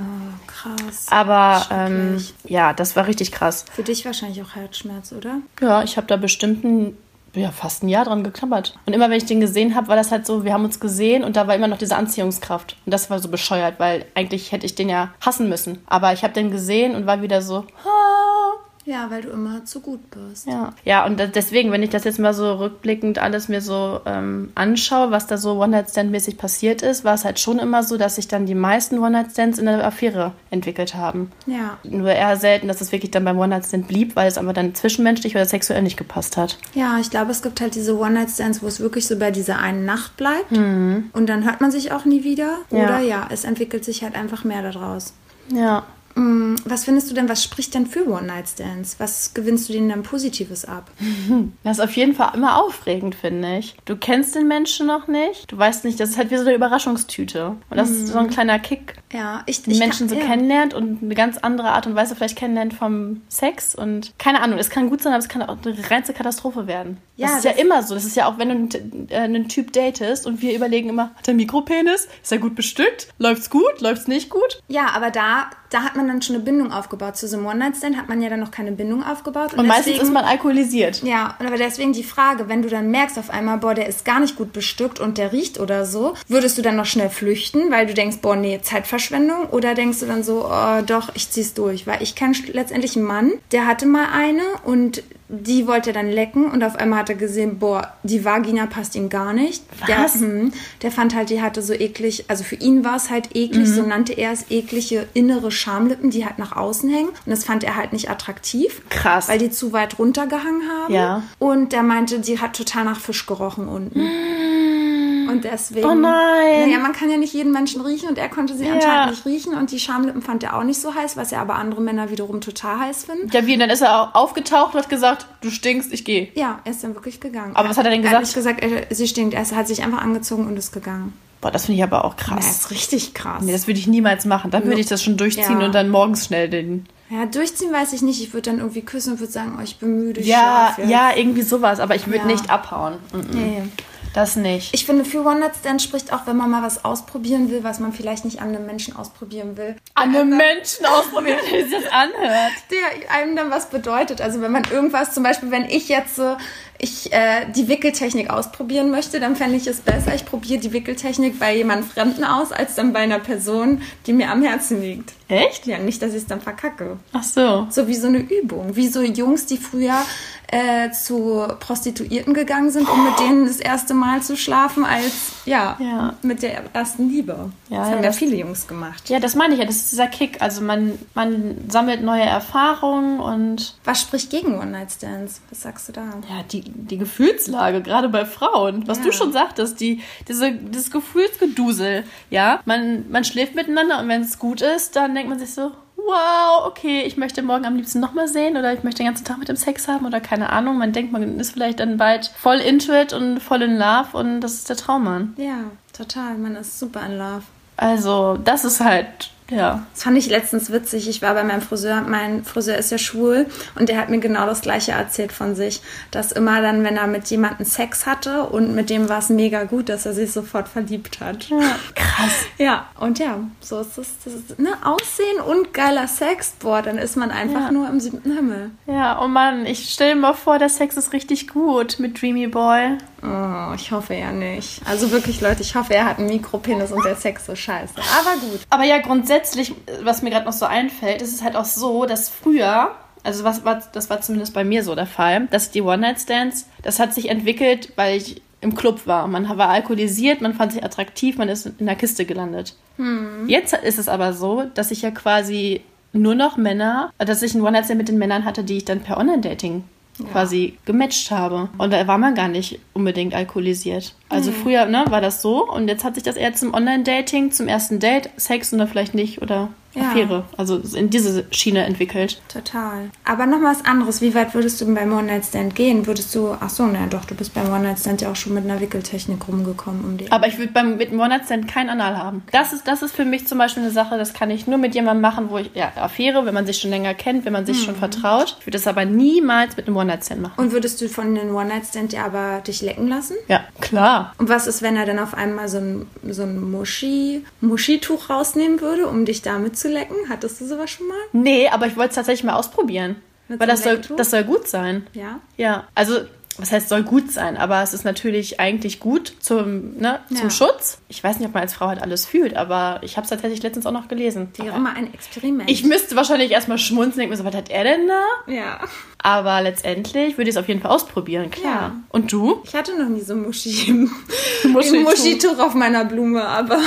krass. Aber ähm, ja, das war richtig krass. Für dich wahrscheinlich auch Herzschmerz, oder? Ja, ich habe da bestimmt ein, ja, fast ein Jahr dran geklammert. Und immer wenn ich den gesehen habe, war das halt so, wir haben uns gesehen und da war immer noch diese Anziehungskraft. Und das war so bescheuert, weil eigentlich hätte ich den ja hassen müssen. Aber ich habe den gesehen und war wieder so, ah, Ja, weil du immer zu gut bist. Ja, ja und deswegen, wenn ich das jetzt mal so rückblickend alles mir so ähm, anschaue, was da so One-Night-Stand-mäßig passiert ist, war es halt schon immer so, dass sich dann die meisten One-Night-Stands in der Affäre entwickelt haben. Ja. Nur eher selten, dass es wirklich dann beim One-Night-Stand blieb, weil es aber dann zwischenmenschlich oder sexuell nicht gepasst hat. Ja, ich glaube, es gibt halt diese One-Night-Stands, wo es wirklich so bei dieser einen Nacht bleibt. Und dann hört man sich auch nie wieder. Mhm. Ja. Oder ja, es entwickelt sich halt einfach mehr daraus. Ja. Mm, Was findest du denn, was spricht denn für One-Night-Stands? Was gewinnst du denen dann Positives ab? Das ist auf jeden Fall immer aufregend, finde ich. Du kennst den Menschen noch nicht. Du weißt nicht, das ist halt wie so eine Überraschungstüte. Und das ist so ein kleiner Kick. Ja, ich, die ich Menschen so kann, ja. kennenlernt und eine ganz andere Art und Weise vielleicht kennenlernt vom Sex und keine Ahnung, es kann gut sein, aber es kann auch eine reinste Katastrophe werden. Ja, das ist ja das- immer so. Das ist ja auch, wenn du einen, äh, einen Typ datest und wir überlegen immer, hat er Mikropenis? Ist er gut bestückt? Läuft's gut? Läuft's nicht gut? Ja, aber da, da hat man dann schon eine Bindung aufgebaut. Zu so einem One-Night-Stand hat man ja dann noch keine Bindung aufgebaut. Und meistens ist man alkoholisiert. Ja, und aber deswegen die Frage, wenn du dann merkst auf einmal, boah, der ist gar nicht gut bestückt und der riecht oder so, würdest du dann noch schnell flüchten, weil du denkst, boah, nee, Zeitverschwendung? Oder denkst du dann so, oh, doch, ich zieh's durch? Weil ich kenne letztendlich einen Mann, der hatte mal eine und die wollte er dann lecken und auf einmal hat er gesehen, boah, die Vagina passt ihm gar nicht. Der, Was? hm, der fand halt, die hatte so eklig, also für ihn war es halt eklig, Mhm. so nannte er es, eklige innere Schamlippen, die halt nach außen hängen. Und das fand er halt nicht attraktiv. Krass. Weil die zu weit runtergehangen haben. Ja. Und der meinte, die hat total nach Fisch gerochen unten. Und deswegen. Oh nein. Naja, man kann ja nicht jeden Menschen riechen und er konnte sie Ja. anscheinend nicht riechen. Und die Schamlippen fand er auch nicht so heiß, was er aber andere Männer wiederum total heiß finden. Ja, wie? Und dann ist er auch aufgetaucht und hat gesagt, du stinkst, ich gehe. Ja, er ist dann wirklich gegangen. Aber was hat er denn Er hat gesagt? nicht gesagt, er, sie stinkt. Er hat sich einfach angezogen und ist gegangen. Boah, das finde ich aber auch Das krass. ist richtig krass. Nee, das würde ich niemals machen. Dann würde ich das schon durchziehen Ja. und dann morgens schnell den. ja, durchziehen weiß ich nicht. Ich würde dann irgendwie küssen und würde sagen, oh, ich bin müde, ich Ja, ja, irgendwie sowas, aber ich würde Ja. nicht abhauen. Mhm. Nee. Das nicht. Ich finde, für One-Night-Stand spricht auch, wenn man mal was ausprobieren will, was man vielleicht nicht an einem Menschen ausprobieren will. An einem Menschen ausprobieren, wie sich das anhört. der einem dann was bedeutet. Also wenn man irgendwas, zum Beispiel, wenn ich jetzt so, ich äh, die Wickeltechnik ausprobieren möchte, dann fände ich es besser, ich probiere die Wickeltechnik bei jemand Fremden aus, als dann bei einer Person, die mir am Herzen liegt. Echt? Ja, nicht, dass ich es dann verkacke. Ach so. So wie so eine Übung. Wie so Jungs, die früher äh, zu Prostituierten gegangen sind, um mit denen das erste Mal zu schlafen, als ja, Ja. mit der ersten Liebe. Ja, das ja, haben ja viele Jungs gemacht. Ja, das meine ich ja. Das ist dieser Kick. Also man, man sammelt neue Erfahrungen und Was spricht gegen One-Night-Stands? Was sagst du da? ja, die, die Gefühlslage, gerade bei Frauen. Was Ja. du schon sagtest, die, diese, das Gefühlsgedusel. Ja, man, man schläft miteinander und wenn es gut ist, dann denkt man sich so, wow, okay, ich möchte morgen am liebsten nochmal sehen oder ich möchte den ganzen Tag mit dem Sex haben oder keine Ahnung. Man denkt, man ist vielleicht dann bald voll into it und voll in love und das ist der Traummann. Ja, total. Man ist super in Love. Also, das ist halt, ja. Das fand ich letztens witzig. Ich war bei meinem Friseur. Mein Friseur ist ja schwul und der hat mir genau das Gleiche erzählt von sich. Dass immer dann, wenn er mit jemandem Sex hatte und mit dem war es mega gut, dass er sich sofort verliebt hat. Krass. Ja, und ja, so ist es. Das ist, ne? Aussehen und geiler Sex, boah, dann ist man einfach Ja. nur im siebten Himmel. Ja, oh Mann, ich stelle mir vor, der Sex ist richtig gut mit Dreamy Boy. Oh, ich hoffe ja nicht. Also wirklich, Leute, ich hoffe, er hat einen Mikropenis und der Sex ist scheiße. Aber gut. Aber ja, grundsätzlich, was mir gerade noch so einfällt, ist es halt auch so, dass früher, also was war, das war zumindest bei mir so der Fall, dass die One-Night-Stands, das hat sich entwickelt, weil ich im Club war. Man war alkoholisiert, man fand sich attraktiv, man ist in der Kiste gelandet. Jetzt ist es aber so, dass ich ja quasi nur noch Männer, dass ich ein One-Night-Stand mit den Männern hatte, die ich dann per Online-Dating quasi gematcht habe. Und da war man gar nicht unbedingt alkoholisiert. Also früher ne, war das so und jetzt hat sich das eher zum Online-Dating, zum ersten Date, Sex und dann vielleicht nicht oder Ja. Affäre. Also in diese Schiene entwickelt. Total. Aber noch was anderes. Wie weit würdest du beim One-Night-Stand gehen? Würdest du, ach so, na doch, du bist beim One-Night-Stand ja auch schon mit einer Wickeltechnik rumgekommen um die. Aber ich würde beim mit dem One-Night-Stand kein Anal haben. Das ist, das ist für mich zum Beispiel eine Sache, das kann ich nur mit jemandem machen, wo ich, ja, Affäre, wenn man sich schon länger kennt, wenn man sich schon vertraut. Ich würde das aber niemals mit einem One-Night-Stand machen. Und würdest du von den One-Night-Stand ja aber dich lecken lassen? Ja, klar. Und was ist, wenn er dann auf einmal so ein, so ein Muschi, Muschituch rausnehmen würde, um dich damit zu lecken? Hattest du sowas schon mal? Nee, aber ich wollte es tatsächlich mal ausprobieren. Mit weil so das soll, das soll gut sein. Ja. Ja, also was heißt soll gut sein, aber es ist natürlich eigentlich gut zum, ne, zum Ja. Schutz. Ich weiß nicht, ob man als Frau halt alles fühlt, aber ich habe es tatsächlich letztens auch noch gelesen. Wäre immer ein Experiment. Ich müsste wahrscheinlich erstmal schmunzeln, denken mir so, was hat er denn da? ja. Aber letztendlich würde ich es auf jeden Fall ausprobieren, klar. Ja. Und du? Ich hatte noch nie so ein Muschi, Muschituch. ein Muschituch auf meiner Blume, aber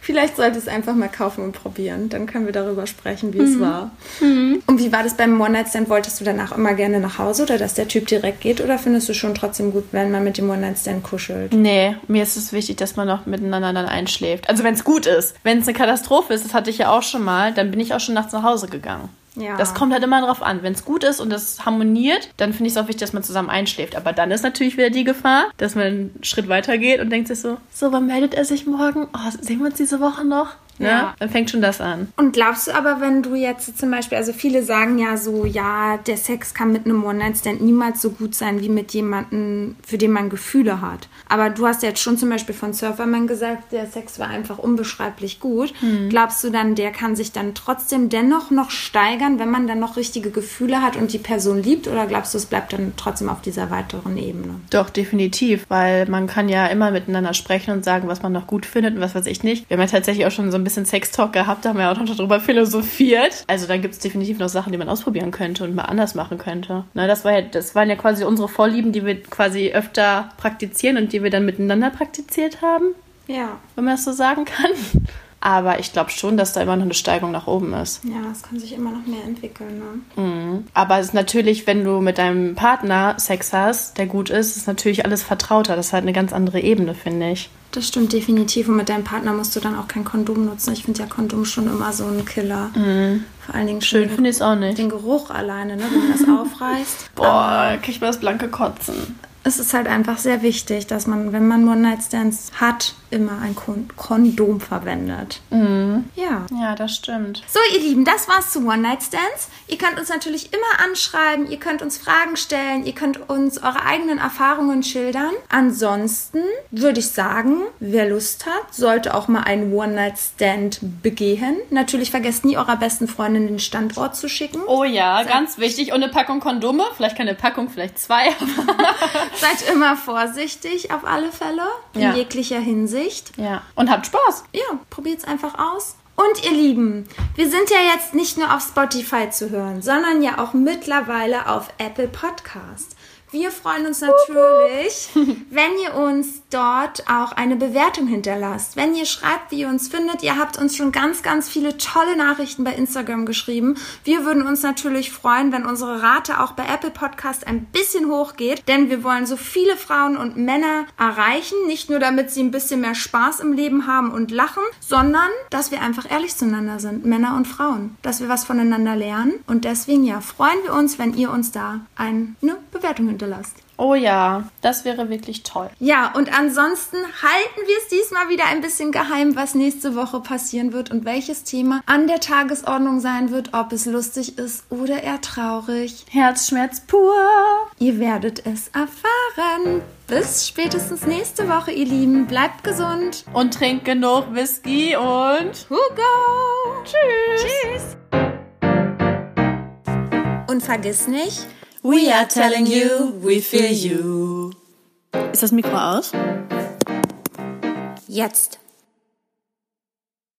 vielleicht sollte es einfach mal kaufen und probieren. Dann können wir darüber sprechen, wie es war. Und wie war das beim One-Night-Stand? Wolltest du danach immer gerne nach Hause oder dass der Typ direkt geht? Oder findest du schon trotzdem gut, wenn man mit dem One-Night-Stand kuschelt? Nee, mir ist es wichtig, dass man noch miteinander dann einschläft. Also wenn es gut ist. Wenn es eine Katastrophe ist, das hatte ich ja auch schon mal, dann bin ich auch schon nachts nach Hause gegangen. Ja. Das kommt halt immer drauf an. Wenn es gut ist und das harmoniert, dann finde ich es auch wichtig, dass man zusammen einschläft. Aber dann ist natürlich wieder die Gefahr, dass man einen Schritt weiter geht und denkt sich so, so, wann meldet er sich morgen? Oh, sehen wir uns diese Woche noch? Ne? Ja. Dann fängt schon das an. Und glaubst du aber, wenn du jetzt zum Beispiel, also viele sagen ja so, ja, der Sex kann mit einem One-Night-Stand niemals so gut sein wie mit jemandem, für den man Gefühle hat. Aber du hast jetzt schon zum Beispiel von Surferman gesagt, der Sex war einfach unbeschreiblich gut. Glaubst du dann, der kann sich dann trotzdem dennoch noch steigern, wenn man dann noch richtige Gefühle hat und die Person liebt? Oder glaubst du, es bleibt dann trotzdem auf dieser weiteren Ebene? Doch, definitiv, weil man kann ja immer miteinander sprechen und sagen, was man noch gut findet und was weiß ich nicht. Wir haben ja tatsächlich auch schon so ein bisschen Sextalk gehabt, da haben wir auch noch darüber philosophiert. Also da gibt es definitiv noch Sachen, die man ausprobieren könnte und mal anders machen könnte. Na, das, war ja, das waren ja quasi unsere Vorlieben, die wir quasi öfter praktizieren und die wir dann miteinander praktiziert haben, Ja. wenn man das so sagen kann. Aber ich glaube schon, dass da immer noch eine Steigung nach oben ist. Ja, es kann sich immer noch mehr entwickeln, ne? Aber es ist natürlich, wenn du mit deinem Partner Sex hast, der gut ist, ist natürlich alles vertrauter. Das ist halt eine ganz andere Ebene, finde ich. Das stimmt definitiv. Und mit deinem Partner musst du dann auch kein Kondom nutzen. Ich finde ja Kondom schon immer so ein Killer. Vor allen Dingen Schön finde ich es auch nicht. den Geruch alleine, ne, wenn du das aufreißt. Boah, krieg ich mal das blanke Kotzen. Es ist halt einfach sehr wichtig, dass man, wenn man One-Night-Stands hat, immer ein Kon Kondom verwendet. Ja. Ja, das stimmt. So, ihr Lieben, das war's zu One-Night-Stands. Ihr könnt uns natürlich immer anschreiben, ihr könnt uns Fragen stellen, ihr könnt uns eure eigenen Erfahrungen schildern. Ansonsten würde ich sagen, wer Lust hat, sollte auch mal einen One-Night-Stand begehen. Natürlich vergesst nie eurer besten Freundin den Standort zu schicken. Oh ja, ganz wichtig. Und eine Packung Kondome. Vielleicht keine Packung, vielleicht zwei. Seid immer vorsichtig auf alle Fälle, in Ja. jeglicher Hinsicht. ja. Und habt Spaß. Ja, probiert's einfach aus. Und ihr Lieben, wir sind ja jetzt nicht nur auf Spotify zu hören, sondern ja auch mittlerweile auf Apple Podcast. Wir freuen uns natürlich, wenn ihr uns dort auch eine Bewertung hinterlasst. Wenn ihr schreibt, wie ihr uns findet. Ihr habt uns schon ganz, ganz viele tolle Nachrichten bei Instagram geschrieben. Wir würden uns natürlich freuen, wenn unsere Rate auch bei Apple Podcast ein bisschen hochgeht, denn wir wollen so viele Frauen und Männer erreichen. Nicht nur, damit sie ein bisschen mehr Spaß im Leben haben und lachen, sondern, dass wir einfach ehrlich zueinander sind, Männer und Frauen. Dass wir was voneinander lernen. Und deswegen, ja, freuen wir uns, wenn ihr uns da eine Bewertung hinterlasst. Oh ja, das wäre wirklich toll. Ja, und ansonsten halten wir es diesmal wieder ein bisschen geheim, was nächste Woche passieren wird und welches Thema an der Tagesordnung sein wird, ob es lustig ist oder eher traurig. Herzschmerz pur. Ihr werdet es erfahren. Bis spätestens nächste Woche, ihr Lieben. Bleibt gesund. Und trinkt genug Whisky und Hugo! tschüss. Tschüss! Und vergiss nicht, We are telling you, we feel you. Ist das Mikro aus? jetzt.